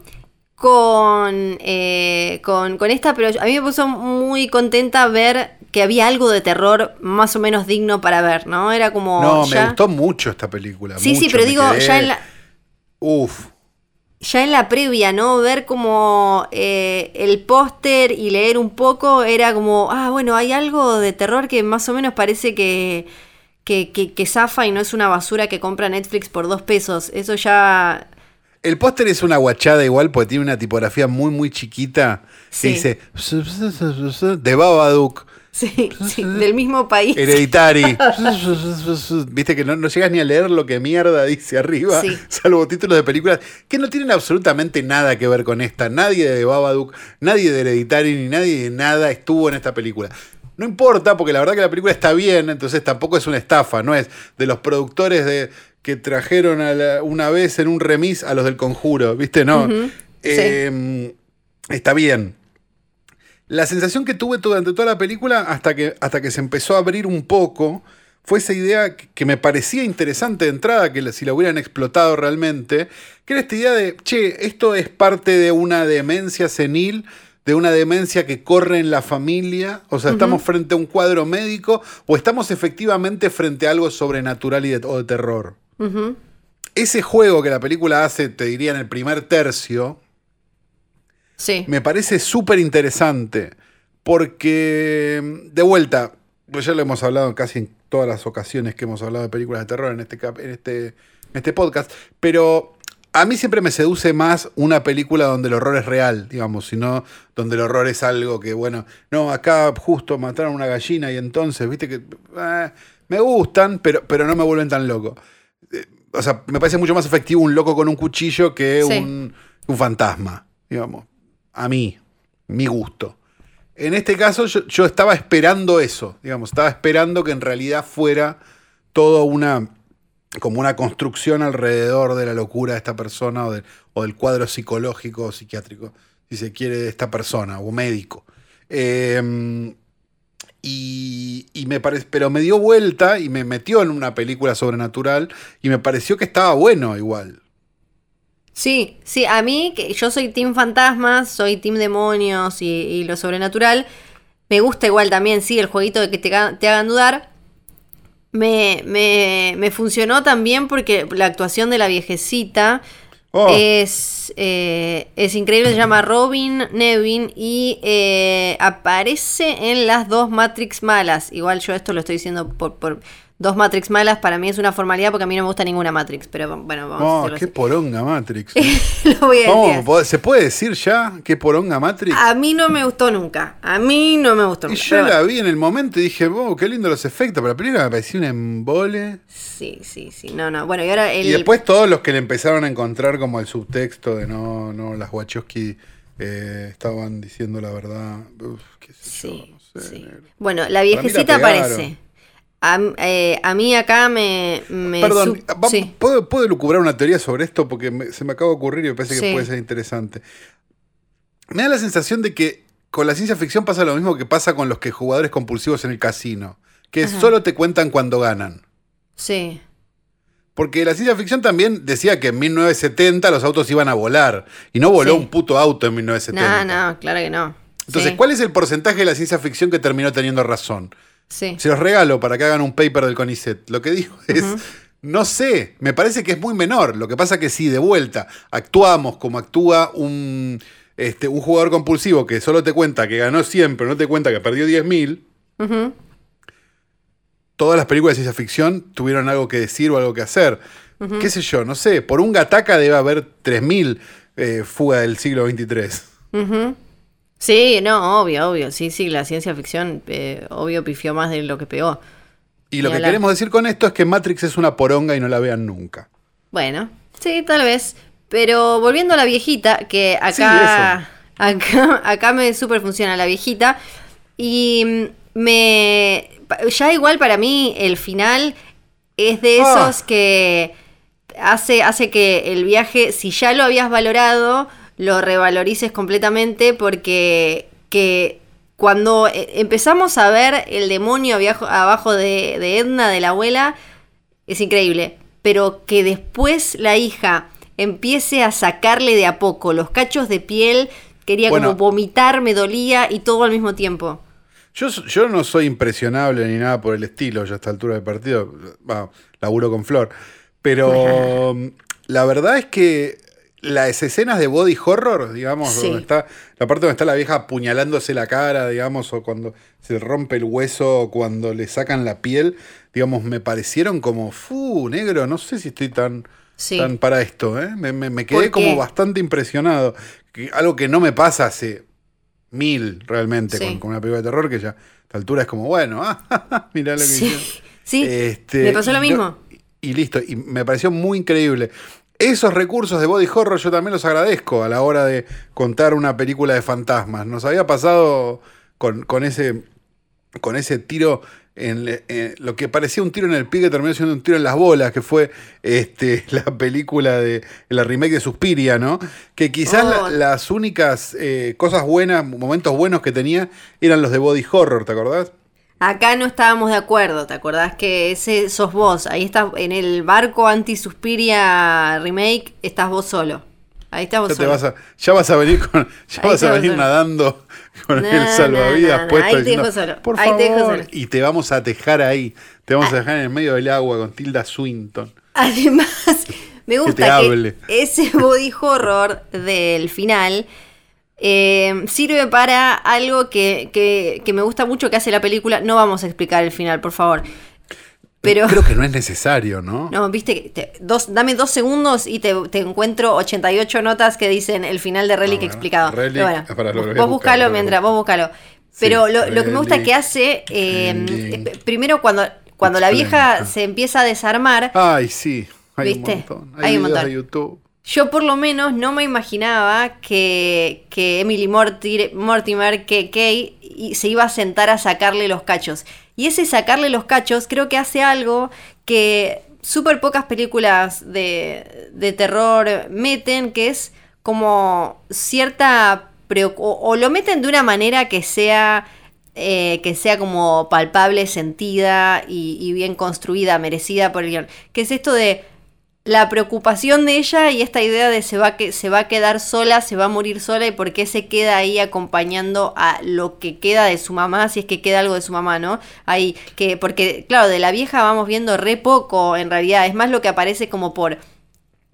con, eh, con, con esta, pero a mí me puso muy contenta ver que había algo de terror más o menos digno para ver, ¿no? Era como. No, ya- me gustó mucho esta película. Sí, sí, pero digo, quedé- ya en la. Uf, Ya en la previa, ¿no? Ver como eh, el póster y leer un poco era como, ah, bueno, hay algo de terror que más o menos parece que, que, que, que zafa y no es una basura que compra Netflix por dos pesos. Eso ya... El póster es una guachada igual porque tiene una tipografía muy muy chiquita Sí. que dice [LAUGHS] de Babadook, Sí, sí, del mismo país. Hereditary. [LAUGHS] Viste que no, no llegas ni a leer lo que mierda dice arriba, Sí. salvo títulos de películas que no tienen absolutamente nada que ver con esta. Nadie de Babadook, nadie de Hereditary ni nadie de nada estuvo en esta película. No importa, porque la verdad que la película está bien, entonces tampoco es una estafa, no es de los productores de que trajeron a la- una vez en un remis a los del conjuro, ¿viste? No. Eh, Está bien. La sensación que tuve durante toda la película, hasta que, hasta que se empezó a abrir un poco, fue esa idea que me parecía interesante de entrada, que si la hubieran explotado realmente, que era esta idea de, che, esto es parte de una demencia senil, de una demencia que corre en la familia, o sea, estamos frente a un cuadro médico o estamos efectivamente frente a algo sobrenatural y de- o de terror. Ese juego que la película hace, te diría, en el primer tercio, Sí. me parece súper interesante porque, de vuelta, pues ya lo hemos hablado casi en todas las ocasiones que hemos hablado de películas de terror en este, en este, en este podcast, pero a mí siempre me seduce más una película donde el horror es real, digamos, sino donde el horror es algo que, bueno, no, acá justo mataron una gallina y entonces, viste que eh, me gustan, pero, pero no me vuelven tan loco. Eh, o sea, me parece mucho más efectivo un loco con un cuchillo que Sí. un, un fantasma, digamos. A mí, mi gusto. En este caso yo, estaba esperando eso, digamos, estaba esperando que en realidad fuera todo una como una construcción alrededor de la locura de esta persona o, o del cuadro psicológico o psiquiátrico, si se quiere, de esta persona o médico. Eh, y, y me parece, pero me dio vuelta y me metió en una película sobrenatural y me pareció que estaba bueno igual. Sí, sí, a mí, que yo soy Team Fantasmas, soy Team Demonios y, y lo sobrenatural. Me gusta igual también, sí, el jueguito de que te, te hagan dudar. Me, me, me funcionó también porque la actuación de la viejecita Oh. es, eh, es increíble, se llama Robin Nevin y eh, aparece en las dos Matrix malas. Igual yo esto lo estoy diciendo por, por dos Matrix malas, para mí es una formalidad porque a mí no me gusta ninguna Matrix, pero bueno, vamos a Oh, hacerlo qué así. poronga Matrix. [LAUGHS] Lo voy a decir. así. ¿po- ¿Se puede decir ya qué poronga Matrix? A mí no me gustó nunca. A mí no me gustó Y nunca. yo pero la bueno. vi en el momento y dije, wow, qué lindo los efectos, pero la película me pareció un embole. Sí, sí, sí. No, no. Bueno, y ahora el. Y después todos los que le empezaron a encontrar como el subtexto de no, no, las Wachowski eh, estaban diciendo la verdad. Uf, qué sé yo, Sí, no sé, sí. negro. Bueno, la viejecita aparece. A, eh, a mí acá me. me Perdón, su- va- sí. ¿puedo, puedo lucubrar una teoría sobre esto? Porque me- se me acaba de ocurrir y me parece que Sí. puede ser interesante. Me da la sensación de que con la ciencia ficción pasa lo mismo que pasa con los que jugadores compulsivos en el casino, que Ajá. solo te cuentan cuando ganan. Sí. Porque la ciencia ficción también decía que en 1970 los autos iban a volar. Y no voló Sí. un puto auto en 1970. No, no, claro que no. Entonces, Sí, ¿cuál es el porcentaje de la ciencia ficción que terminó teniendo razón? Sí. Se los regalo para que hagan un paper del CONICET. Lo que digo es, no sé, me parece que es muy menor. Lo que pasa que sí, de vuelta, actuamos como actúa un, este, un jugador compulsivo que solo te cuenta que ganó siempre, no te cuenta que perdió 10.000. Ujú. Todas las películas de ciencia ficción tuvieron algo que decir o algo que hacer. ¿Qué sé yo? No sé. Por un gataca debe haber 3.000 eh, fuga del siglo XXIII. Sí, no, obvio, obvio. Sí, sí, la ciencia ficción, eh, obvio, pifió más de lo que pegó. Y lo que queremos decir con esto es que Matrix es una poronga y no la vean nunca. Bueno, sí, tal vez. Pero volviendo a la viejita, que Sí, acá, acá, acá me super funciona la viejita. Y me. Ya igual para mí el final es de Ah. esos que hace, hace que el viaje, si ya lo habías valorado, lo revalorices completamente porque que cuando eh, empezamos a ver el demonio abajo, de, de Edna, de la abuela, es increíble. Pero que después la hija empiece a sacarle de a poco los cachos de piel, quería Bueno. como vomitar, me dolía y todo al mismo tiempo. Yo, yo no soy impresionable ni nada por el estilo, ya a esta altura del partido, laburo con Flor. Pero [LAUGHS] mm, la verdad es que las escenas de body horror, digamos, Sí. donde está, la parte donde está la vieja apuñalándose la cara, digamos, o cuando se rompe el hueso, o cuando le sacan la piel, digamos, me parecieron como, fu, negro, no sé si estoy tan, Sí. tan para esto, ¿eh? Me, me- me ¿Por quedé como bastante impresionado. Que- algo que no me pasa hace mil realmente Sí. con, con una película de terror que ya a esta altura es como, bueno, ah, [LAUGHS] mirá lo que Sí, hicieron. sí, Este, me pasó lo no- mismo. y listo, y me pareció muy increíble. Esos recursos de body horror yo también los agradezco a la hora de contar una película de fantasmas. Nos había pasado con, con ese, con ese tiro en, en lo que parecía un tiro en el pie que terminó siendo un tiro en las bolas, que fue este, [LAUGHS] la película de la remake de Suspiria, ¿no? Que quizás la- Oh. las únicas eh, cosas buenas, momentos buenos que tenía eran los de body horror, ¿te acordás? Acá no estábamos de acuerdo, ¿te acordás que ese sos vos? Ahí estás en el barco anti-Suspiria remake, estás vos solo. Ahí estás vos Ya, te solo. vas a, ya vas a venir con, ya vas a venir nadando con No, el salvavidas no, no, puesto ahí te dejo solo, por ahí te dejo favor, solo. Ah. y te vamos a tejar ahí, te vamos a dejar en el medio del agua con Tilda Swinton. Además, me gusta que, ese body horror del final eh, sirve para algo que, que- que me gusta mucho que hace la película. No vamos a explicar el final, por favor. Pero, Creo que no es necesario, ¿no? no, viste, te- dos, dame dos segundos y te, te encuentro 88 notas que dicen el final de Relic explicado. Relic, bueno, lo vos buscar, buscalo lo voy a mientras, vos buscalo. Pero lo, lo que me gusta que hace, eh, Relic. eh, primero cuando, cuando la vieja se empieza a desarmar, Ay, sí. Hay ¿Viste? un montón. Hay un montón. de YouTube. Yo por lo menos no me imaginaba que, que Emily Morti- Mortimer, que Kay, se iba a sentar a sacarle los cachos. Y ese sacarle los cachos creo que hace algo que súper pocas películas de, de terror meten, que es como cierta... O, o lo meten de una manera que sea... eh, que sea como palpable, sentida y, y bien construida, merecida por el guion. Que es esto de la preocupación de ella y esta idea de se va, que, se va a quedar sola, se va a morir sola y por qué se queda ahí acompañando a lo que queda de su mamá, si es que queda algo de su mamá, ¿no? Ahí, que, porque, claro, de la vieja vamos viendo re poco en realidad, es más lo que aparece como por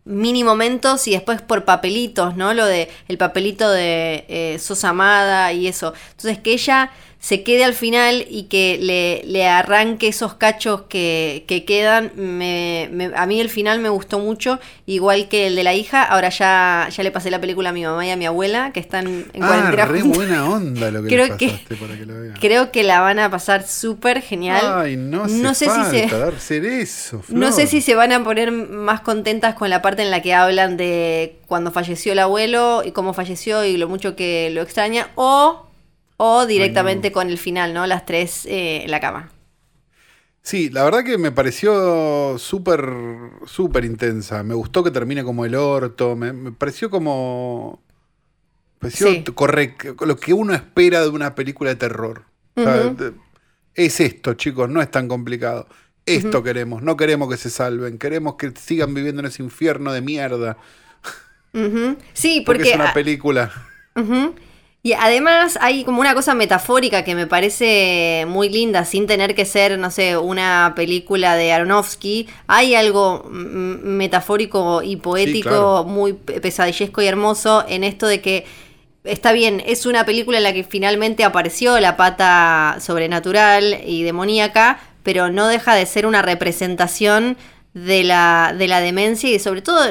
mini momentos y después por papelitos, ¿no? Lo de el papelito de eh, amada y eso. Entonces que ella se quede al final y que le, le arranque esos cachos que, que quedan, me, me- a mí el final me gustó mucho, igual que el de la hija. Ahora ya, ya le pasé la película a mi mamá y a mi abuela, que están en Ah, cuarentena. re buena onda lo que Creo que- para que lo vean. Creo que la van a pasar súper genial. Ay, no, hace No sé si falta se- dar cerezo, [LAUGHS] No sé Flor. si se van a poner más contentas con la parte en la que hablan de cuando falleció el abuelo y cómo falleció y lo mucho que lo extraña, o, o directamente con el final, ¿no? Las tres eh, en la cama. Sí, la verdad que me pareció súper, súper intensa. Me gustó que termine como el orto. Me, me pareció como. Pareció Sí. correcto. Lo que uno espera de una película de terror. Es esto, chicos, no es tan complicado. Esto queremos, no queremos que se salven, queremos que sigan viviendo en ese infierno de mierda. Sí, Porque, [LAUGHS] porque... es una película. Y además hay como una cosa metafórica que me parece muy linda, sin tener que ser, no sé, una película de Aronofsky. Hay algo metafórico y poético, claro. muy pe- pesadillesco y hermoso en esto de que está bien, es una película en la que finalmente apareció la pata sobrenatural y demoníaca, pero no deja de ser una representación de la, de la demencia y sobre todo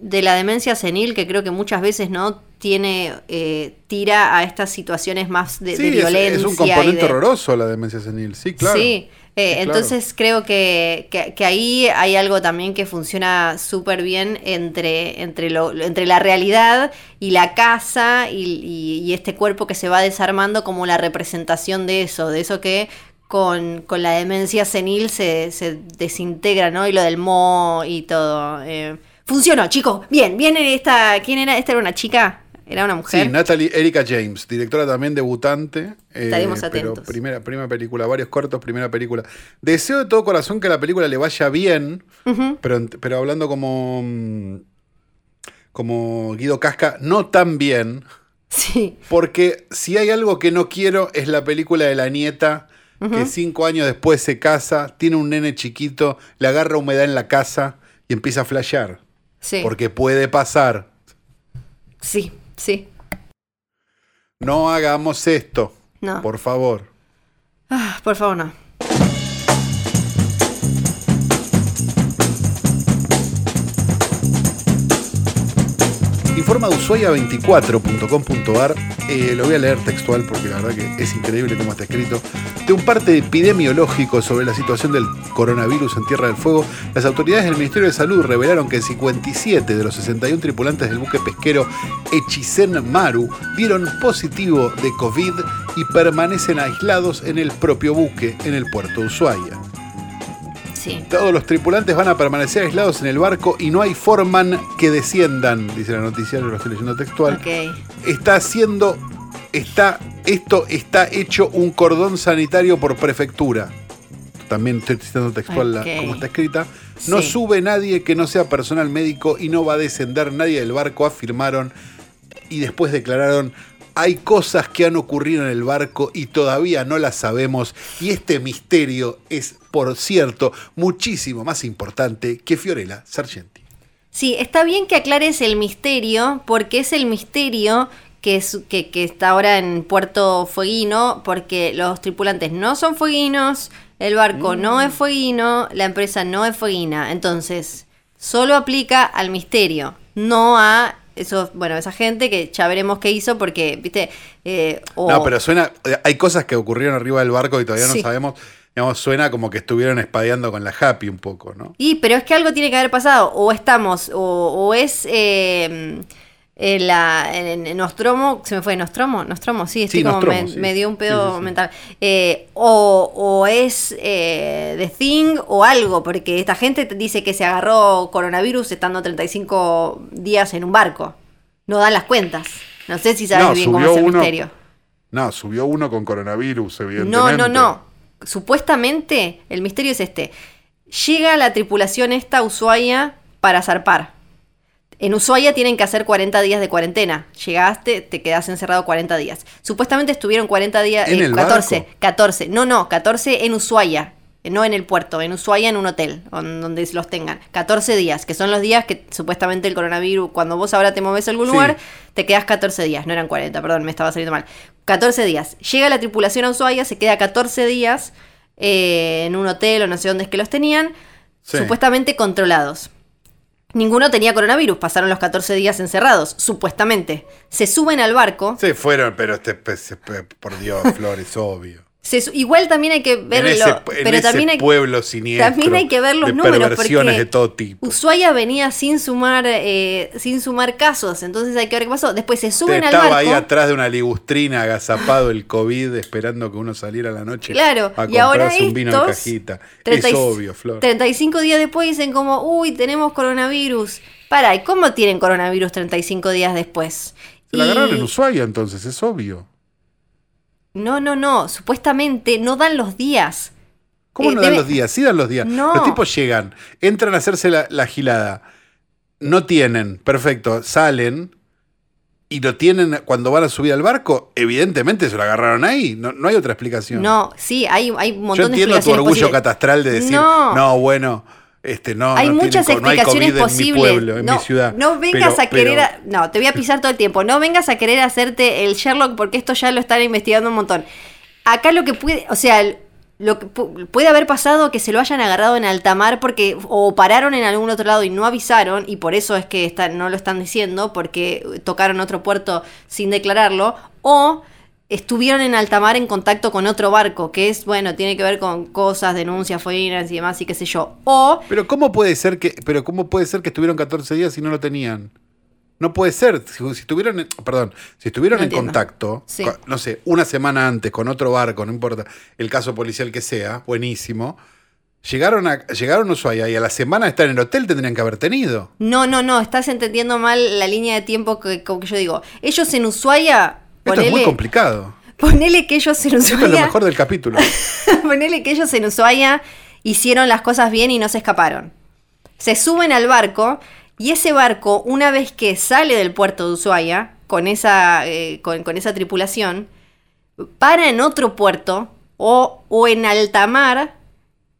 de la demencia senil que creo que muchas veces no tiene eh, tira a estas situaciones más de, Sí, de es- violencia es, un componente de- horroroso la demencia senil. Sí, claro. Sí, eh, Sí, claro. entonces creo que, que- que ahí hay algo también que funciona súper bien entre, entre, lo, entre la realidad y la casa y, y- y este cuerpo que se va desarmando como la representación de eso, de eso que con, con la demencia senil se, se desintegra, ¿no? Y lo del mo y todo. eh. Funcionó, chicos. Bien, viene esta. ¿Quién era? ¿Esta era una chica? ¿Era una mujer? Sí, Natalie Erika James, directora también debutante. eh, Estaremos pero atentos. primera, primera película, varios cortos, primera película. Deseo de todo corazón que la película le vaya bien, pero, pero hablando como, mm, como Guido Casca, no tan bien, Sí. porque si hay algo que no quiero es la película de la nieta. Que cinco años después se casa, tiene un nene chiquito, le agarra humedad en la casa y empieza a flashear. Sí. Porque puede pasar. Sí, sí. No hagamos esto, No. por favor. Ah, por favor, no. Informa de ushuaia24.com.ar, eh, lo voy a leer textual porque la verdad que es increíble cómo está escrito. De un parte epidemiológico sobre la situación del coronavirus en Tierra del Fuego, las autoridades del Ministerio de Salud revelaron que 57 de los 61 tripulantes del buque pesquero Echizen Maru dieron positivo de COVID y permanecen aislados en el propio buque en el puerto de Ushuaia. Sí. Todos los tripulantes van a permanecer aislados en el barco y no hay forman que desciendan, dice la noticia, lo estoy leyendo textual. Está haciendo, está, esto está hecho un cordón sanitario por prefectura. También estoy citando textual la- Ok. como está escrita. No Sí. sube nadie que no sea personal médico y no va a descender nadie del barco, afirmaron. Y después declararon, hay cosas que han ocurrido en el barco y todavía no las sabemos. Y este misterio es, por cierto, muchísimo más importante que Fiorella Sargenti. Sí, está bien que aclares el misterio, porque es el misterio que, es, que, que está ahora en Puerto Fueguino, porque los tripulantes no son fueguinos, el barco no Mm. es fueguino, la empresa no es fueguina. Entonces, solo aplica al misterio, no a esos, bueno, esa gente que ya veremos qué hizo porque, viste, eh, o- No, pero suena. eh, Hay cosas que ocurrieron arriba del barco y todavía Sí. no sabemos. Digamos, suena como que estuvieron espadeando con la Happy un poco, ¿no? Y, pero es que algo tiene que haber pasado. O estamos, o, o es eh, en la, en, en Nostromo, se me fue Nostromo, Nostromo, sí, estoy Sí, como Nostromo, me, sí. me dio un pedo sí, mental. Eh, o, o es eh, The Thing o algo, porque esta gente te dice que se agarró coronavirus estando 35 días en un barco. No dan las cuentas. No sé si sabes No, bien cómo es el uno- misterio. No, subió uno con coronavirus, No, evidentemente. no, no. Supuestamente, el misterio es este. Llega la tripulación esta a Ushuaia para zarpar. En Ushuaia tienen que hacer 40 días de cuarentena. Llegaste, te quedas encerrado 40 días. Supuestamente estuvieron 40 días, ¿En eh, el 14, barco? 14. No, no, 14 en Ushuaia. No en el puerto, en Ushuaia en un hotel, on- donde los tengan. 14 días, que son los días que supuestamente el coronavirus, cuando vos ahora te moves a algún Sí. lugar, te quedas 14 días, no eran 40, perdón, me estaba saliendo mal. 14 días. Llega la tripulación a Ushuaia, se queda 14 días eh, en un hotel o no sé dónde es que los tenían, Sí. supuestamente controlados. Ninguno tenía coronavirus, pasaron los 14 días encerrados, supuestamente. Se suben al barco. Se fueron, pero este, por Dios, [LAUGHS] Flores, obvio. Se igual también hay que verlo. en ese, en pero ese también hay, pueblo siniestro. también hay que ver los de números. perversiones porque de todo tipo. Ushuaia venía sin sumar, eh, sin sumar casos, entonces hay que ver qué pasó. Después se suben al Estaba barco. ahí atrás de una ligustrina, agazapado el COVID, esperando que uno saliera a la noche Claro, a y ahora un vino de estos, cajita. 30 y- es obvio, Flor. 35 días después dicen como, uy, tenemos coronavirus. Para, ¿y cómo tienen coronavirus 35 días después? Se la Y- agarraron en Ushuaia, entonces, es obvio. No, no, no, supuestamente no dan los días. ¿Cómo Eh, no dan debe- los días? Sí dan los días. No. Los tipos llegan, entran a hacerse la, la gilada. No tienen, perfecto, salen y lo tienen cuando van a subir al barco. Evidentemente se lo agarraron ahí. No, no hay otra explicación. No, sí, hay, hay un Yo montón de entiendo tu orgullo posibles. catastral de decir, No. no, bueno, este, no, hay no tienen muchas co- no hay explicaciones en posibles. mi pueblo, en no, mi ciudad. no vengas Pero- a querer. pero- a- no, te voy a pisar todo el tiempo. No vengas a querer hacerte el Sherlock porque esto ya lo están investigando un montón. Acá lo que puede. O sea, lo que pu- puede haber pasado que se lo hayan agarrado en alta mar porque o pararon en algún otro lado y no avisaron y por eso es que no lo están diciendo porque tocaron otro puerto sin declararlo o estuvieron en alta mar en contacto con otro barco que es bueno tiene que ver con cosas denuncias foreinas y demás y qué sé yo o Pero ¿cómo puede ser que, pero cómo puede ser que estuvieron 14 días y no lo tenían? No puede ser. Si, si estuvieron, en- perdón, si estuvieron No en entiendo. contacto, Sí. no sé, una semana antes con otro barco, no importa el caso policial que sea, buenísimo. Llegaron a, llegaron a Ushuaia y a la semana de estar en el hotel tendrían que haber tenido. No, no, no, estás entendiendo mal la línea de tiempo que, como que yo digo. Ellos en Ushuaia, Esto es muy ponele, complicado. ponele que ellos en Esto es lo Ushuaia, mejor del capítulo. [LAUGHS] ponele que ellos en Ushuaia hicieron las cosas bien y no se escaparon. Se suben al barco y ese barco, una vez que sale del puerto de Ushuaia, con esa, eh, con, con esa tripulación, para en otro puerto o, o en alta mar,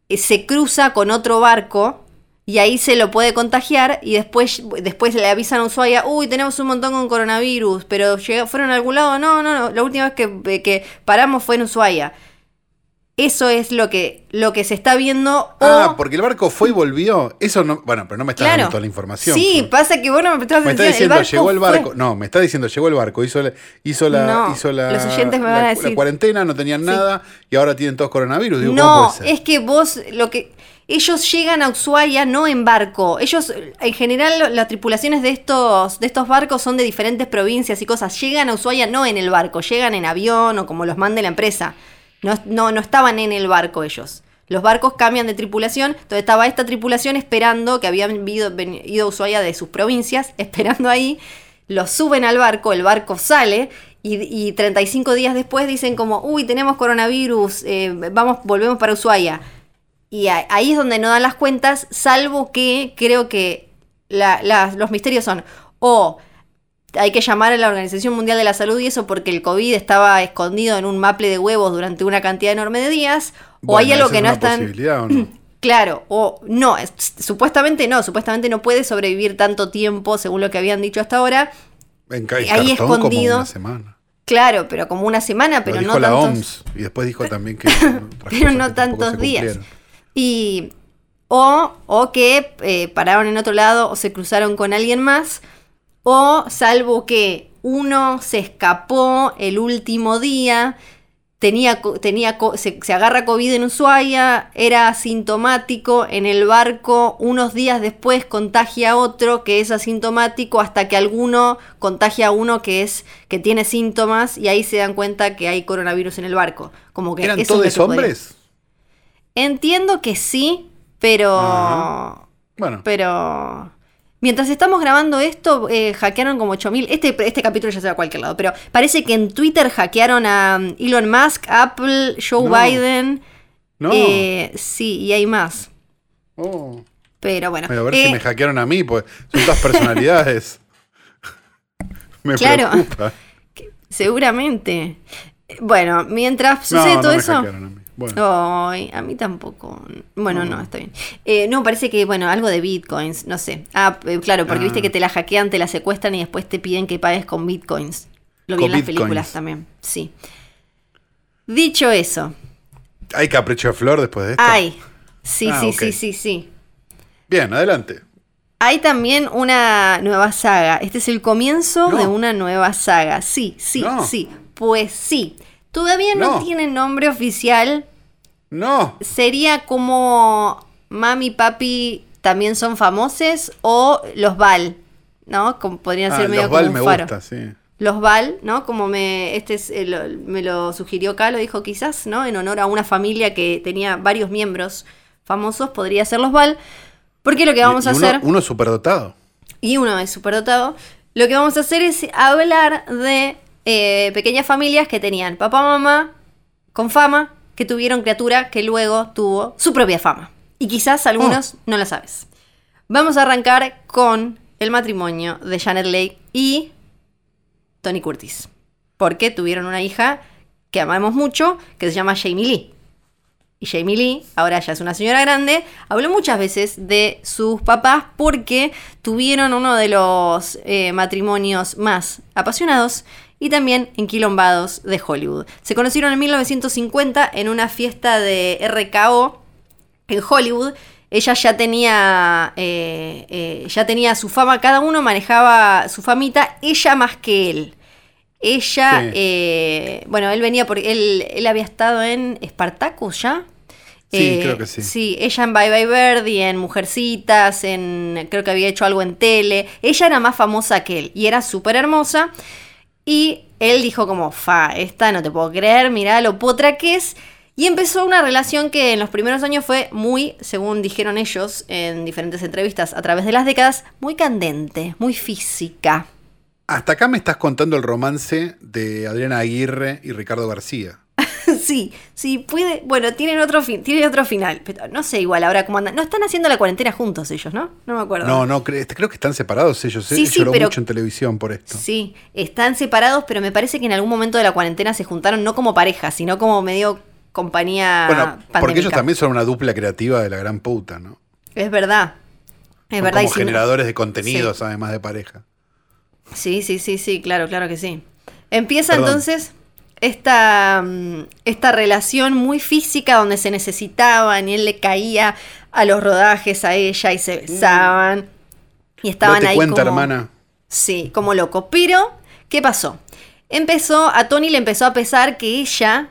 eh, se cruza con otro barco y ahí se lo puede contagiar y después, después le avisan a Ushuaia, uy, tenemos un montón con coronavirus, pero ¿fueron a algún lado? No, no, no, la última vez que, eh, que paramos fue en Ushuaia. Eso es lo que, lo que se está viendo. Ah, o- porque el barco fue y volvió. Eso no, bueno, pero no me está claro. dando toda la información. Sí, pasa que vos no me prestabas Me está atención. diciendo, llegó el fue- barco. No, me está diciendo, llegó el barco, hizo la, hizo la, No, hizo la, los oyentes me la- van a la decir. cuarentena, no tenían Sí. nada y ahora tienen todos coronavirus. Digo, ¿cómo No, puede ser? es que vos lo que ellos llegan a Ushuaia no en barco. Ellos en general las tripulaciones de estos de estos barcos son de diferentes provincias y cosas. Llegan a Ushuaia no en el barco, llegan en avión o como los mande la empresa. No, no, no estaban en el barco ellos. Los barcos cambian de tripulación, entonces estaba esta tripulación esperando, que habían ido, ido a Ushuaia de sus provincias, [LAUGHS] esperando ahí, los suben al barco, el barco sale y, y 35 días después dicen como, uy, tenemos coronavirus, eh, vamos, volvemos para Ushuaia. Y ahí es donde no dan las cuentas, salvo que creo que la- las- los misterios son o hay que llamar a la Organización Mundial de la Salud y eso porque el COVID estaba escondido en un maple de huevos durante una cantidad enorme de días, o hay algo que es no ¿o no? [CLEARS THROAT] Claro, o no, es- supuestamente no, supuestamente no puede sobrevivir tanto tiempo según lo que habían dicho hasta ahora. En ahí cartón como escondido. una semana. Claro, pero como una semana, pero lo dijo no la tantos. OMS y después dijo también que. [LAUGHS] pero no tantos días. cumplieron. Y, o, o que eh, pararon en otro lado o se cruzaron con alguien más, o salvo que uno se escapó el último día, tenía, co- tenía se, se agarra COVID en Ushuaia, era asintomático en el barco, unos días después contagia a otro que es asintomático hasta que alguno contagia a uno que es que tiene síntomas y ahí se dan cuenta que hay coronavirus en el barco. Como que ¿Eran todos podría- hombres? Entiendo que sí, pero. Ajá. Bueno, Pero. Mientras estamos grabando esto, eh, hackearon como 8000. Este, este capítulo ya se va a cualquier lado, pero parece que en Twitter hackearon a um, Elon Musk, Apple, Joe No. Biden. no. eh, sí, y hay más. Oh. Pero bueno. Pero a ver eh, si me hackearon a mí, pues son todas personalidades. [LAUGHS] me Claro. preocupa. Seguramente. Bueno, mientras sucede no todo eso. hackearon a mí. Bueno, Ay, a mí tampoco. Bueno, no, está bien. Eh, no, parece que, bueno, algo de bitcoins, no sé. Ah, eh, claro, porque Ah. viste que te la hackean, te la secuestran y después te piden que pagues con bitcoins. Lo vi Con en las bitcoins. películas también, sí. Dicho eso, ¿hay capricho de flor después de esto? hay. Sí, Ah, sí, sí, sí, sí. Bien, adelante. Hay también una nueva saga. Este es el comienzo No. de una nueva saga. Sí, sí, No. sí. Pues sí. Todavía no, No. tiene nombre oficial, No. sería como mami y papi también son famosos o los Val, ¿no? Como podrían Ah, ser medio los como Val un me faro. gusta, sí. Los Val, ¿no? Como me este es, eh, lo- me lo sugirió acá, lo dijo quizás, ¿no? En honor a una familia que tenía varios miembros famosos, podría ser los Val. Porque lo que vamos Y- a uno, hacer Uno superdotado. y uno es superdotado, lo que vamos a hacer es hablar de eh, pequeñas familias que tenían papá, mamá con fama, que tuvieron criatura que luego tuvo su propia fama. Y quizás algunos no lo sabes. Vamos a arrancar con el matrimonio de Janet Leigh y Tony Curtis. Porque tuvieron una hija que amamos mucho, que se llama Jamie Lee. Y Jamie Lee, ahora ya es una señora grande, habló muchas veces de sus papás porque tuvieron uno de los eh, matrimonios más apasionados y también enquilombados de Hollywood. Se conocieron en 1950 en una fiesta de RKO en Hollywood. Ella ya tenía, eh, eh, ya tenía su fama, cada uno manejaba su famita, ella más que él. Ella, Sí. eh, bueno, él venía porque él, él había estado en Spartacus ya. Sí, creo que sí. Sí, ella en Bye Bye Birdie, en Mujercitas, en creo que había hecho algo en tele. Ella era más famosa que él y era súper hermosa. Y él dijo como, fa, esta no te puedo creer, mirá lo potra que es. Y empezó una relación que en los primeros años fue muy, según dijeron ellos en diferentes entrevistas a través de las décadas, muy candente, muy física. Hasta acá me estás contando el romance de Adriana Aguirre y Ricardo García. Sí, sí, puede. Bueno, tienen otro, fin, tienen otro final. Pero no sé igual ahora cómo andan. No están haciendo la cuarentena juntos ellos, ¿no? No me acuerdo. No, no, cre- creo que están separados ellos. ¿eh? Sí, sí, lloró pero- mucho en televisión por esto. Sí, están separados, pero me parece que en algún momento de la cuarentena se juntaron no como pareja, sino como medio compañía bueno, porque ellos también son una dupla creativa de la gran puta, ¿no? Es verdad. Es Son verdad. y como no- generadores de contenidos, además de pareja. Sí, sí, sí, sí, claro, claro que sí. Empieza Perdón. entonces esta, mm, esta relación muy física donde se necesitaban y él le caía a los rodajes a ella y se besaban. Y estaban Date ahí cuenta, como- hermana. Sí, como loco. Pero, ¿qué pasó? Empezó, a Tony le empezó a pesar que ella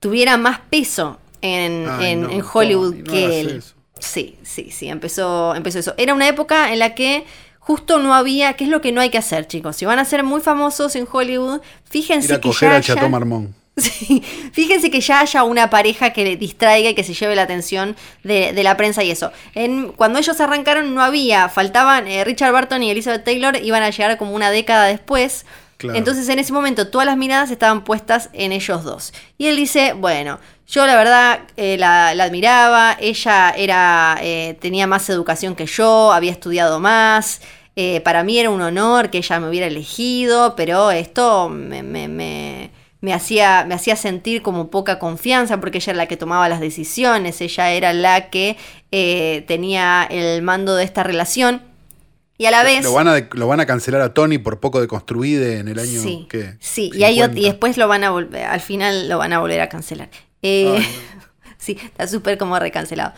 tuviera más peso en, Ay, en- no, en Hollywood no que él. eso. Sí, sí, sí, empezó, empezó eso. Era una época en la que justo no había, ¿qué es lo que no hay que hacer, chicos? Si van a ser muy famosos en Hollywood, fíjense Ir a que coger ya Chateau Marmont. [LAUGHS] Sí, fíjense que ya haya una pareja que le distraiga y que se lleve la atención de, de la prensa y eso. En, cuando ellos arrancaron no había, faltaban eh, Richard Barton y Elizabeth Taylor, iban a llegar como una década después. Claro. Entonces en ese momento todas las miradas estaban puestas en ellos dos. Y él dice, bueno, yo la verdad eh, la, la admiraba, ella era, eh, tenía más educación que yo, había estudiado más. Eh, para mí era un honor que ella me hubiera elegido, pero esto me, me- me- me hacía, me hacía sentir como poca confianza porque ella era la que tomaba las decisiones, ella era la que eh, tenía el mando de esta relación. Y a la vez... Lo van, a, lo van a cancelar a Tony por poco de en el año Sí, que sí y, hay y después lo van a volver, al final lo van a volver a cancelar. Eh, [LAUGHS] sí, está súper como recancelado.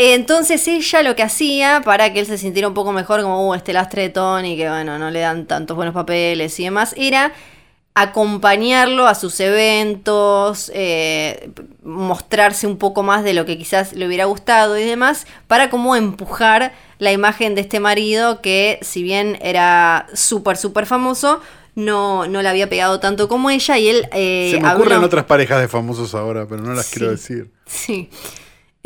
Entonces ella lo que hacía para que él se sintiera un poco mejor, como uh, este lastre de Tony, que bueno, no le dan tantos buenos papeles y demás, era acompañarlo a sus eventos, eh, mostrarse un poco más de lo que quizás le hubiera gustado y demás, para como empujar la imagen de este marido que si bien era súper, súper famoso, no, no le había pegado tanto como ella y él... eh, Se me habló- ocurren otras parejas de famosos ahora, pero no las Sí. quiero decir. Sí.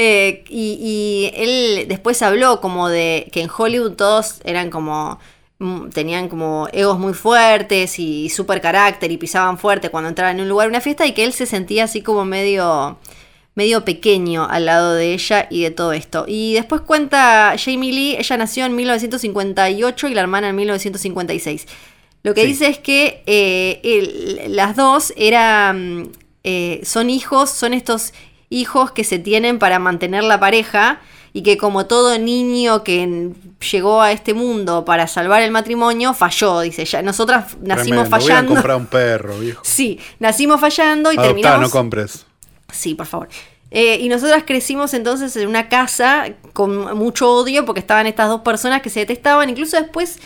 Eh, y, y él después habló como de que en Hollywood todos eran como mm, tenían como egos muy fuertes y súper carácter y pisaban fuerte cuando entraban en un lugar, una fiesta, y que él se sentía así como medio, medio pequeño al lado de ella y de todo esto. Y después cuenta Jamie Lee, ella nació en 1958 y la hermana en 1956. Lo que Sí. dice es que eh, el- las dos eran, eh, son hijos, son estos hijos que se tienen para mantener la pareja y que como todo niño que llegó a este mundo para salvar el matrimonio, falló, dice ella. Nosotras nacimos Tremendo. Voy a fallando. comprar un perro, [LAUGHS] viejo. Sí, nacimos fallando y Adoptá, terminamos... no compres. Sí, por favor. Eh, y nosotras crecimos entonces en una casa con mucho odio porque estaban estas dos personas que se detestaban. Incluso después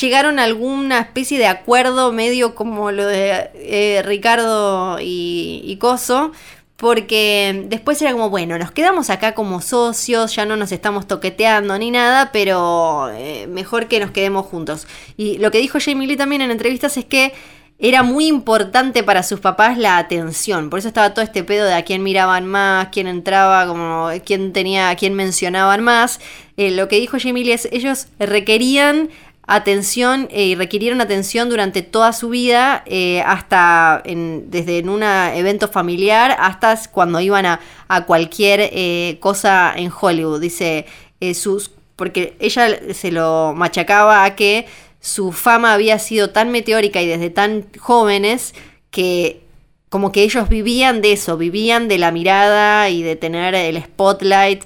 llegaron a alguna especie de acuerdo medio como lo de eh, Ricardo y, y Coso. Porque después era como, bueno, nos quedamos acá como socios, ya no nos estamos toqueteando ni nada, pero eh, mejor que nos quedemos juntos. Y lo que dijo Jamie Lee también en entrevistas es que era muy importante para sus papás la atención. Por eso estaba todo este pedo de a quién miraban más, quién entraba, como quién tenía, a quién mencionaban más. Eh, lo que dijo Jamie Lee es, ellos requerían atención eh, y requirieron atención durante toda su vida, eh, hasta en- desde en un evento familiar hasta cuando iban a, cualquier eh, cosa en Hollywood. Dice, sus, porque ella se lo machacaba a que su fama había sido tan meteórica y desde tan jóvenes que como que ellos vivían de eso, vivían de la mirada y de tener el spotlight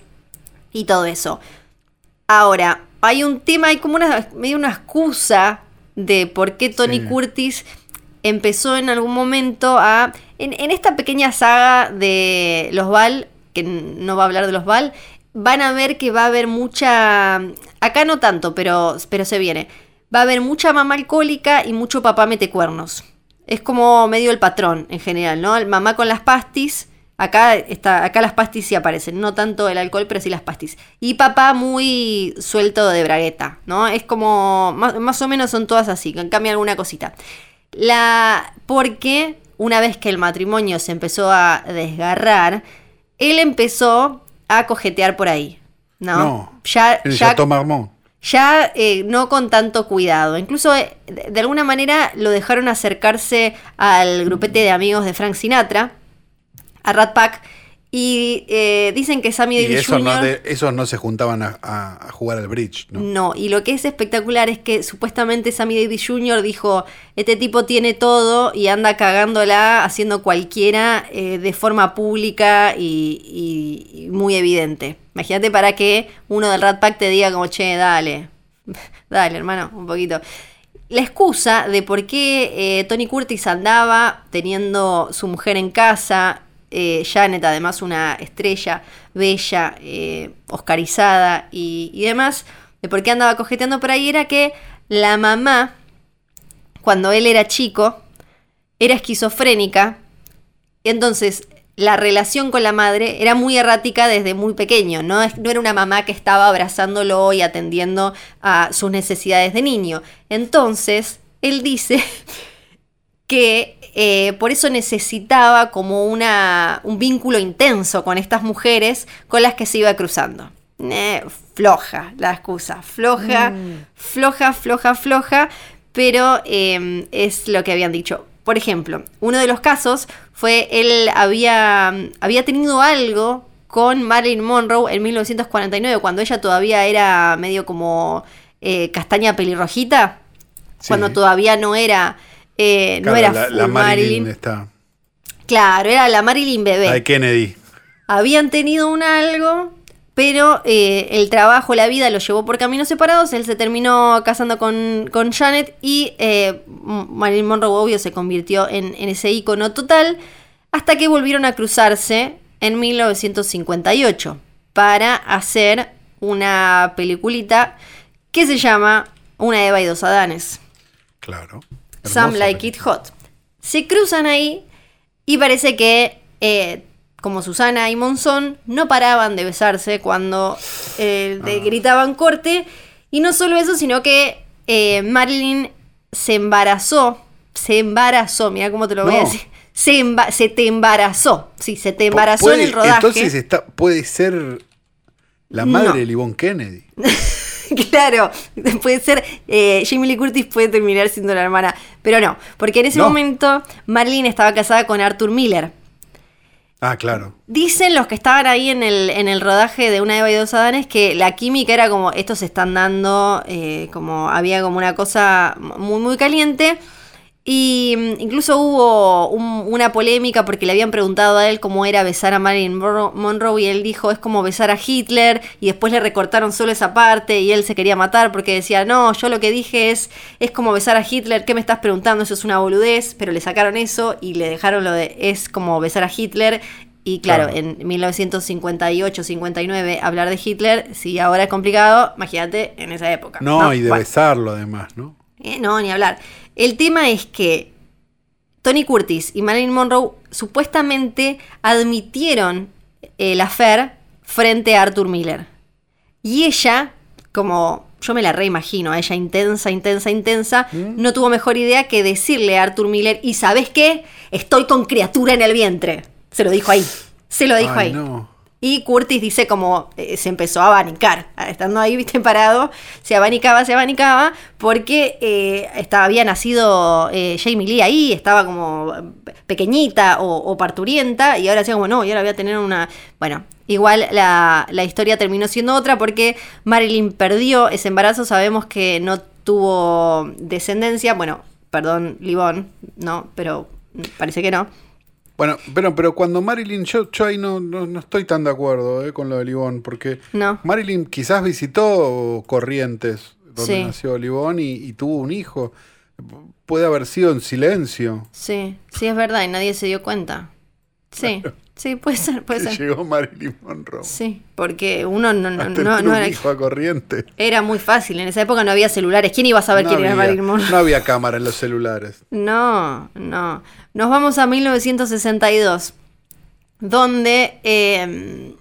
y todo eso. Ahora, hay un tema, hay como una medio una excusa de por qué Tony Sí. Curtis empezó en algún momento a. En, en esta pequeña saga de los Val, que no va a hablar de los Val, van a ver que va a haber mucha. Acá no tanto, pero, pero se viene. Va a haber mucha mamá alcohólica y mucho papá metecuernos. Es como medio el patrón en general, ¿no? El mamá con las pastis. Acá, está, acá las pastis sí aparecen, no tanto el alcohol, pero sí las pastis. Y papá muy suelto de bragueta, ¿no? Es como, más, más o menos son todas así, cambia alguna cosita. La, porque una vez que el matrimonio se empezó a desgarrar, él empezó a cojetear por ahí, ¿no? No. Ya, ya, Chateau Marmont. ya eh, no con tanto cuidado. Incluso eh, de alguna manera lo dejaron acercarse al grupete de amigos de Frank Sinatra, a Rat Pack, y eh, dicen que Sammy Davis no, Jr. de- esos no se juntaban a, a- a jugar al bridge, ¿no? No, y lo que es espectacular es que supuestamente Sammy Davis Jr. dijo, este tipo tiene todo y anda cagándola haciendo cualquiera eh, de forma pública y, y- y muy evidente. Imagínate para que uno del Rat Pack te diga como, che, dale, [LAUGHS] dale hermano, un poquito. La excusa de por qué eh, Tony Curtis andaba teniendo su mujer en casa, eh, Janet además una estrella bella, eh, oscarizada y, y demás, de por qué andaba cojeteando por ahí era que la mamá, cuando él era chico, era esquizofrénica, entonces la relación con la madre era muy errática desde muy pequeño, no, no era una mamá que estaba abrazándolo y atendiendo a sus necesidades de niño. Entonces, él dice [LAUGHS] que eh, por eso necesitaba como una, un vínculo intenso con estas mujeres con las que se iba cruzando. Eh, floja la excusa, floja, floja, floja, floja, pero eh, es lo que habían dicho. Por ejemplo, uno de los casos fue él había, había tenido algo con Marilyn Monroe en 1949, cuando ella todavía era medio como eh, castaña pelirrojita, Sí. cuando todavía no era, eh, no era la, full la Marilyn. Marilyn está. Claro, era la Marilyn bebé. La de Kennedy. Habían tenido un algo, pero eh, el trabajo, la vida lo llevó por caminos separados. Él se terminó casando con, con Janet y eh, Marilyn Monroe, obvio, se convirtió en, en ese ícono total hasta que volvieron a cruzarse en 1958 para hacer una peliculita que se llama Una Eva y dos Adanes. Claro. Some Hermosa Like It Hot. Se cruzan ahí y parece que, eh, como Susana y Monzón, no paraban de besarse cuando eh, de- gritaban corte. Y no solo eso, sino que eh, Marilyn se embarazó. Se embarazó, mira cómo te lo voy a decir. Se, te embarazó. Sí, se te embarazó en el rodaje. Entonces está, puede ser la No. madre de Livon Kennedy. [LAUGHS] [LAUGHS] Claro, puede ser, eh, Jamie Lee Curtis puede terminar siendo la hermana, pero no, porque en ese No. momento Marilyn estaba casada con Arthur Miller. Ah, claro. Dicen los que estaban ahí en el, en el rodaje de Una Eva y dos Adanes que la química era como, estos se están dando, eh, como había como una cosa muy, muy caliente. Y mm, incluso hubo un- una polémica porque le habían preguntado a él cómo era besar a Marilyn Monroe, y él dijo es como besar a Hitler y después le recortaron solo esa parte y él se quería matar porque decía no, yo lo que dije es es como besar a Hitler, ¿qué me estás preguntando? Eso es una boludez, pero le sacaron eso y le dejaron lo de es como besar a Hitler y claro, Claro. en 1958-59 hablar de Hitler, si ahora es complicado, imagínate en esa época. No, y de Bueno. besarlo además, ¿no? Eh, no, ni hablar. El tema es que Tony Curtis y Marilyn Monroe supuestamente admitieron el affair frente a Arthur Miller. Y ella, como yo me la reimagino, a ella intensa, intensa, intensa, Mm. no tuvo mejor idea que decirle a Arthur Miller, y ¿sabes qué? Estoy con criatura en el vientre. Se lo dijo ahí. Se lo dijo Ay, ahí. no. Y Curtis dice como eh, se empezó a abanicar, estando ahí, viste, parado, se abanicaba, se abanicaba, porque eh, estaba, había nacido eh, Jamie Lee ahí, estaba como pequeñita o, parturienta, y ahora decía como no, y ahora voy a tener una... Bueno, igual la, la historia terminó siendo otra porque Marilyn perdió ese embarazo, sabemos que no tuvo descendencia, bueno, perdón, Livón, no, pero parece que no. Bueno, pero, pero cuando Marilyn, yo, yo ahí no, no, no estoy tan de acuerdo eh, con lo de Livón, porque No. Marilyn quizás visitó Corrientes, donde Sí. nació Livón, y, y tuvo un hijo. Puede haber sido en silencio. Sí, sí es verdad y nadie se dio cuenta. Sí, sí, puede ser, puede que ser. llegó Marilyn Monroe. Sí, porque uno no, no, no, no era, hijo a Corrientes. era muy fácil. En esa época no había celulares. ¿Quién iba a saber no, quién era Marilyn Monroe? no había cámara en los celulares. No, no. Nos vamos a 1962, donde eh,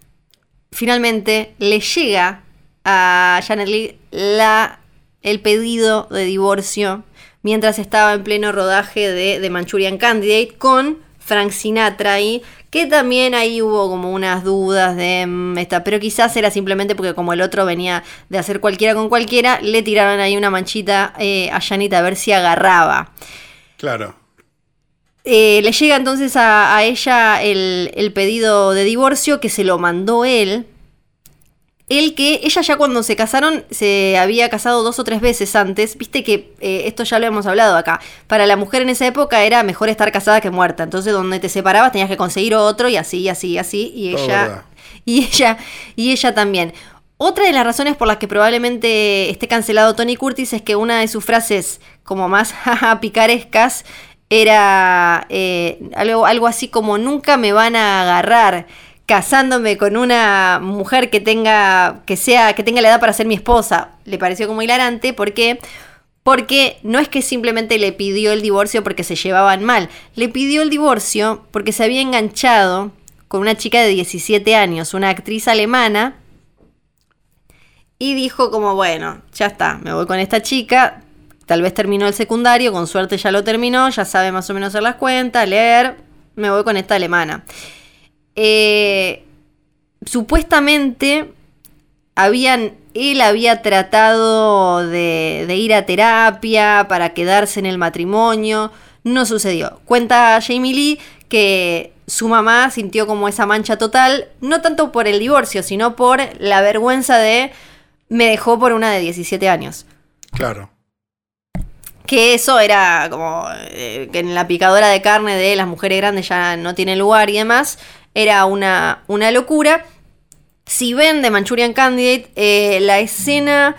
finalmente le llega a Janet Leigh la, el pedido de divorcio mientras estaba en pleno rodaje de, de Manchurian Candidate con Frank Sinatra ahí, que también ahí hubo como unas dudas de mm, esta, pero quizás era simplemente porque como el otro venía de hacer cualquiera con cualquiera, le tiraron ahí una manchita eh, a Janet a ver si agarraba. Claro. Eh, le llega entonces a, a ella el, el pedido de divorcio que se lo mandó él. Él que ella ya cuando se casaron se había casado dos o tres veces antes. Viste que eh, esto ya lo hemos hablado acá. Para la mujer en esa época era mejor estar casada que muerta. Entonces donde te separabas tenías que conseguir otro y así, y así, y así. Y Todo ella, verdad. y ella, y ella también. Otra de las razones por las que probablemente esté cancelado Tony Curtis es que una de sus frases como más [LAUGHS] picarescas era eh, algo, algo así como nunca me van a agarrar casándome con una mujer que tenga que sea que tenga la edad para ser mi esposa. Le pareció como hilarante porque porque no es que simplemente le pidió el divorcio porque se llevaban mal, le pidió el divorcio porque se había enganchado con una chica de 17 años, una actriz alemana, y dijo como, bueno, ya está, me voy con esta chica, tal vez terminó el secundario, con suerte ya lo terminó, ya sabe más o menos hacer las cuentas, leer, me voy con esta alemana. Eh, supuestamente habían, él había tratado de, de ir a terapia para quedarse en el matrimonio, no sucedió. Cuenta Jamie Lee que su mamá sintió como esa mancha total, no tanto por el divorcio, sino por la vergüenza de me dejó por una de 17 años. Claro. Que eso era como eh, que en la picadora de carne de las mujeres grandes ya no tiene lugar y demás. Era una, una locura. Si ven de Manchurian Candidate, eh, la escena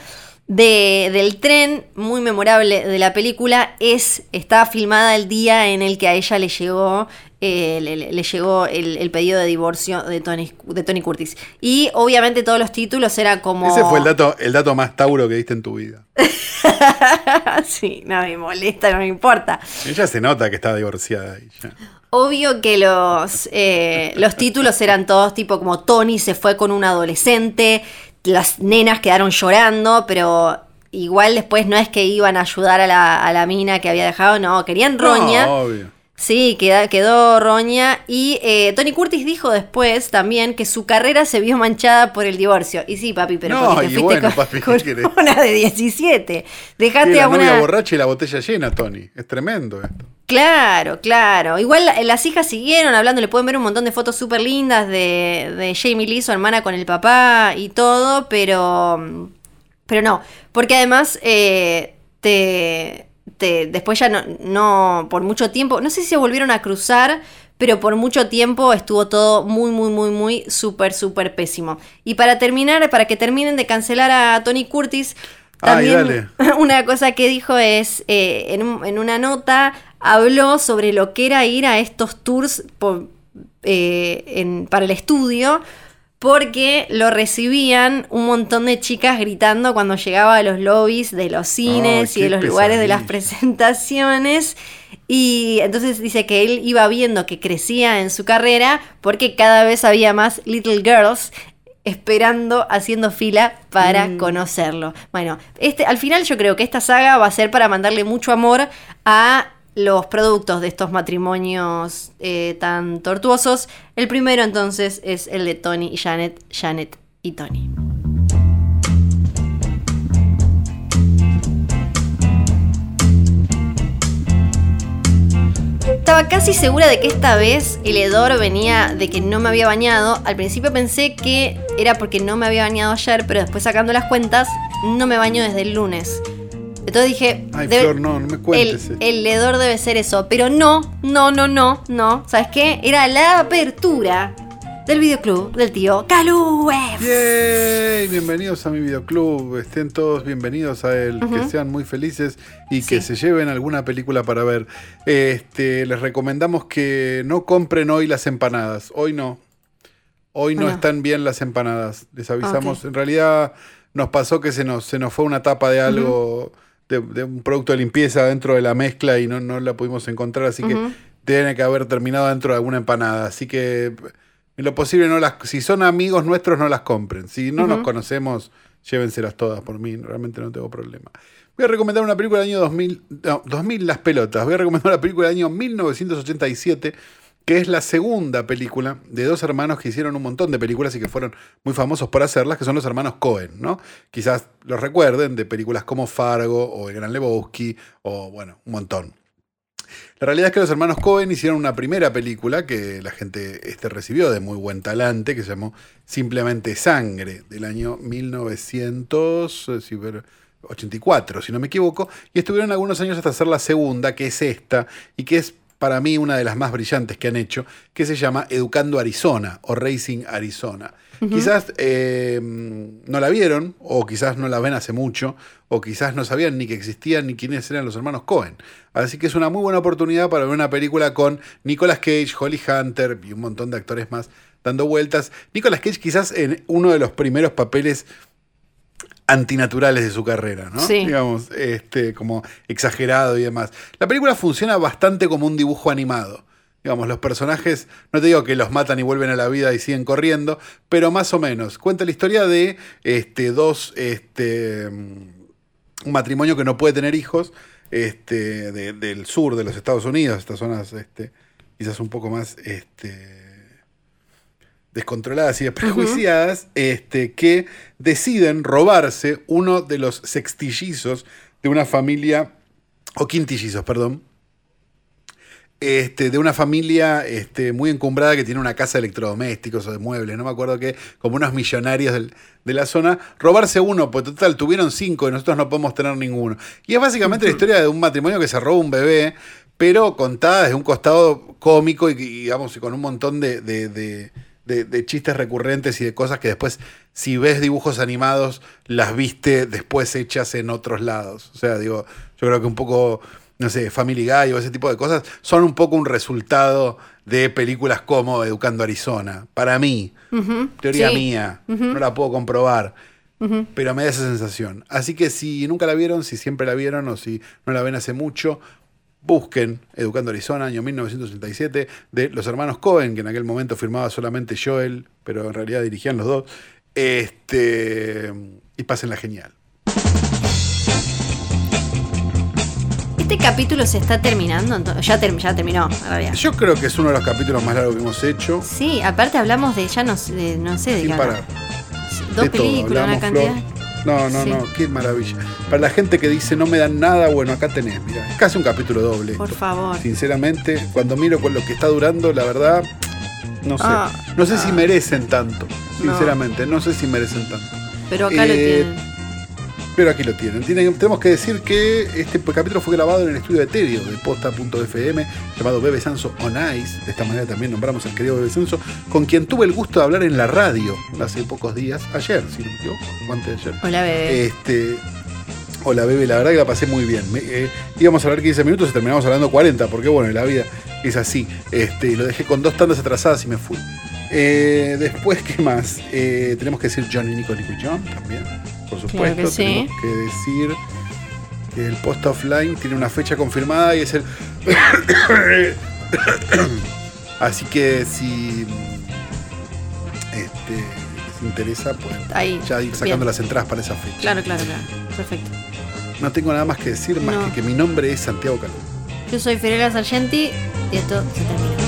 de- del tren, muy memorable de la película, es está filmada el día en el que a ella le llegó, eh, le, le- le llegó el, el pedido de divorcio de Tony, de Tony Curtis. Y obviamente todos los títulos eran como... Ese fue el dato, el dato más tauro que diste en tu vida. [LAUGHS] sí, no me molesta, no me importa. Ella se nota que está divorciada ya. Obvio que los, eh, los títulos eran todos tipo como Tony se fue con un adolescente, las nenas quedaron llorando, pero igual después no es que iban a ayudar a la, a la mina que había dejado, no, querían roña. No, obvio. Sí, queda- quedó roña. Y eh, Tony Curtis dijo después también que su carrera se vio manchada por el divorcio. Y sí, papi, pero No, porque te fuiste bueno, con, papi, ¿qué con querés? [LAUGHS] una de 17. Sí, Dejaste la a novia una. borracha y la botella llena, Tony. Es tremendo esto. Claro, claro. Igual la- las hijas siguieron hablando, le pueden ver un montón de fotos súper lindas de, de Jamie Lee, su hermana con el papá y todo, pero, pero no, porque además eh, te, te- después ya no, no, por mucho tiempo, no sé si se volvieron a cruzar, pero por mucho tiempo estuvo todo muy, muy, muy, muy súper, súper pésimo. Y para terminar, para que terminen de cancelar a Tony Curtis, Ay, también [LAUGHS] una cosa que dijo es, eh, en, un- en una nota, habló sobre lo que era ir a estos tours por- eh, en- para el estudio, porque lo recibían un montón de chicas gritando cuando llegaba a los lobbies de los cines y de los lugares de las presentaciones. Y entonces dice que él iba viendo que crecía en su carrera porque cada vez había más little girls esperando, haciendo fila para conocerlo. Bueno, este, al final yo creo que esta saga va a ser para mandarle mucho amor a los productos de estos matrimonios eh, tan tortuosos. El primero entonces es el de Tony y Janet, Janet y Tony. Estaba casi segura de que esta vez el hedor venía de que no me había bañado. Al principio pensé que era porque no me había bañado ayer, pero después sacando las cuentas, no me baño desde el lunes. Entonces dije, Ay, debe- Flor, no, no me cuentes el, el hedor debe ser eso. Pero no, no, no, no, no. ¿Sabes qué? Era la apertura del videoclub del tío Calú. ¡Yay! Bienvenidos a mi videoclub. Estén todos bienvenidos a él. Que sean muy felices y que Sí. se lleven alguna película para ver. Este, les recomendamos que no compren hoy las empanadas. Hoy no. Hoy no Ah. están bien las empanadas. Les avisamos. En realidad nos pasó que se nos, se nos fue una tapa de algo, de, de un producto de limpieza dentro de la mezcla y no, no la pudimos encontrar. Así que tiene que haber terminado dentro de alguna empanada. Así que en lo posible no las, si son amigos nuestros no las compren. Si no nos conocemos, llévenselas todas por mí, realmente no tengo problema. Voy a recomendar una película del año 2000, no, 2000 las pelotas. Voy a recomendar una película del año 1987 que es la segunda película de dos hermanos que hicieron un montón de películas y que fueron muy famosos por hacerlas, que son los hermanos Cohen, ¿no? Quizás los recuerden de películas como Fargo o El Gran Lebowski o, bueno, un montón. La realidad es que los hermanos Cohen hicieron una primera película que la gente este, recibió de muy buen talante, que se llamó Simplemente Sangre, del año 1984, si no me equivoco, y estuvieron algunos años hasta hacer la segunda, que es esta, y que es para mí una de las más brillantes que han hecho, que se llama Educando Arizona o Racing Arizona. Quizás eh, no la vieron, o quizás no la ven hace mucho, o quizás no sabían ni que existían ni quiénes eran los hermanos Cohen. Así que es una muy buena oportunidad para ver una película con Nicolas Cage, Holly Hunter y un montón de actores más dando vueltas. Nicolas Cage quizás en uno de los primeros papeles antinaturales de su carrera, ¿no? Sí. Digamos, este, como exagerado y demás. La película funciona bastante como un dibujo animado. Digamos, los personajes, no te digo que los matan y vuelven a la vida y siguen corriendo, pero más o menos. Cuenta la historia de este, dos, este, un matrimonio que no puede tener hijos, este, de- del sur de los Estados Unidos, estas zonas este, quizás un poco más este, descontroladas y desprejuiciadas, este, que deciden robarse uno de los sextillizos de una familia, o quintillizos, perdón, este, de una familia este, muy encumbrada que tiene una casa de electrodomésticos o de muebles, no me acuerdo qué, como unos millonarios del- de la zona, robarse uno, pues total, tuvieron cinco y nosotros no podemos tener ninguno. Y es básicamente la historia de un matrimonio que se roba un bebé, pero contada desde un costado cómico y, y, digamos, con un montón de, de- de- de, de chistes recurrentes y de cosas que después, si ves dibujos animados, las viste después hechas en otros lados. O sea, digo, yo creo que un poco, no sé, Family Guy o ese tipo de cosas son un poco un resultado de películas como Educando Arizona. Para mí, teoría sí. mía, no la puedo comprobar. Pero me da esa sensación. Así que si nunca la vieron, si siempre la vieron o si no la ven hace mucho, busquen Educando Arizona, año 1987, de los hermanos Cohen, que en aquel momento firmaba solamente Joel, pero en realidad dirigían los dos. Este, y pásenla genial. Este capítulo se está terminando, ya, ter- ya terminó, en realidad. Yo creo que es uno de los capítulos más largos que hemos hecho. Sí, aparte hablamos de, ya no, sé- de- no sé de Sin qué parar. Dos de todo. películas, una cantidad. Flor. No, no, Sí. no, qué maravilla. Para la gente que dice no me dan nada, bueno, acá tenés, mira, casi un capítulo doble. Por favor. Sinceramente, cuando miro con lo que está durando, la verdad, no sé. Ah. no sé si merecen tanto. Sinceramente, no, sé si merecen tanto. Pero acá lo Eh, tienen. Pero aquí lo tienen. Tienen- Tenemos que decir que este capítulo fue grabado en el estudio de Terio de posta.fm llamado Bebe Sanso on Ice. De esta manera también nombramos al querido Bebe Sanso, con quien tuve el gusto de hablar en la radio hace pocos días, ayer, si no me equivoco, antes de ayer. Hola, bebé. Este, hola, Bebe, la verdad que la pasé muy bien. Me- eh, íbamos a hablar 15 minutos y terminamos hablando 40, porque bueno, la vida es así. Este, lo dejé con dos tandas atrasadas y me fui. Eh, después, ¿qué más? Eh, tenemos que decir Johnny Nico Nico y John también, por supuesto. que sí. Tenemos que decir que el post offline tiene una fecha confirmada y es el. [COUGHS] Así que si este, les interesa, pueden Ahí. ya ir sacando Bien. las entradas para esa fecha. Claro, claro, claro. Perfecto. No tengo nada más que decir, más No. que que mi nombre es Santiago Calvo. Yo soy Fiorella Sargenti y esto se termina.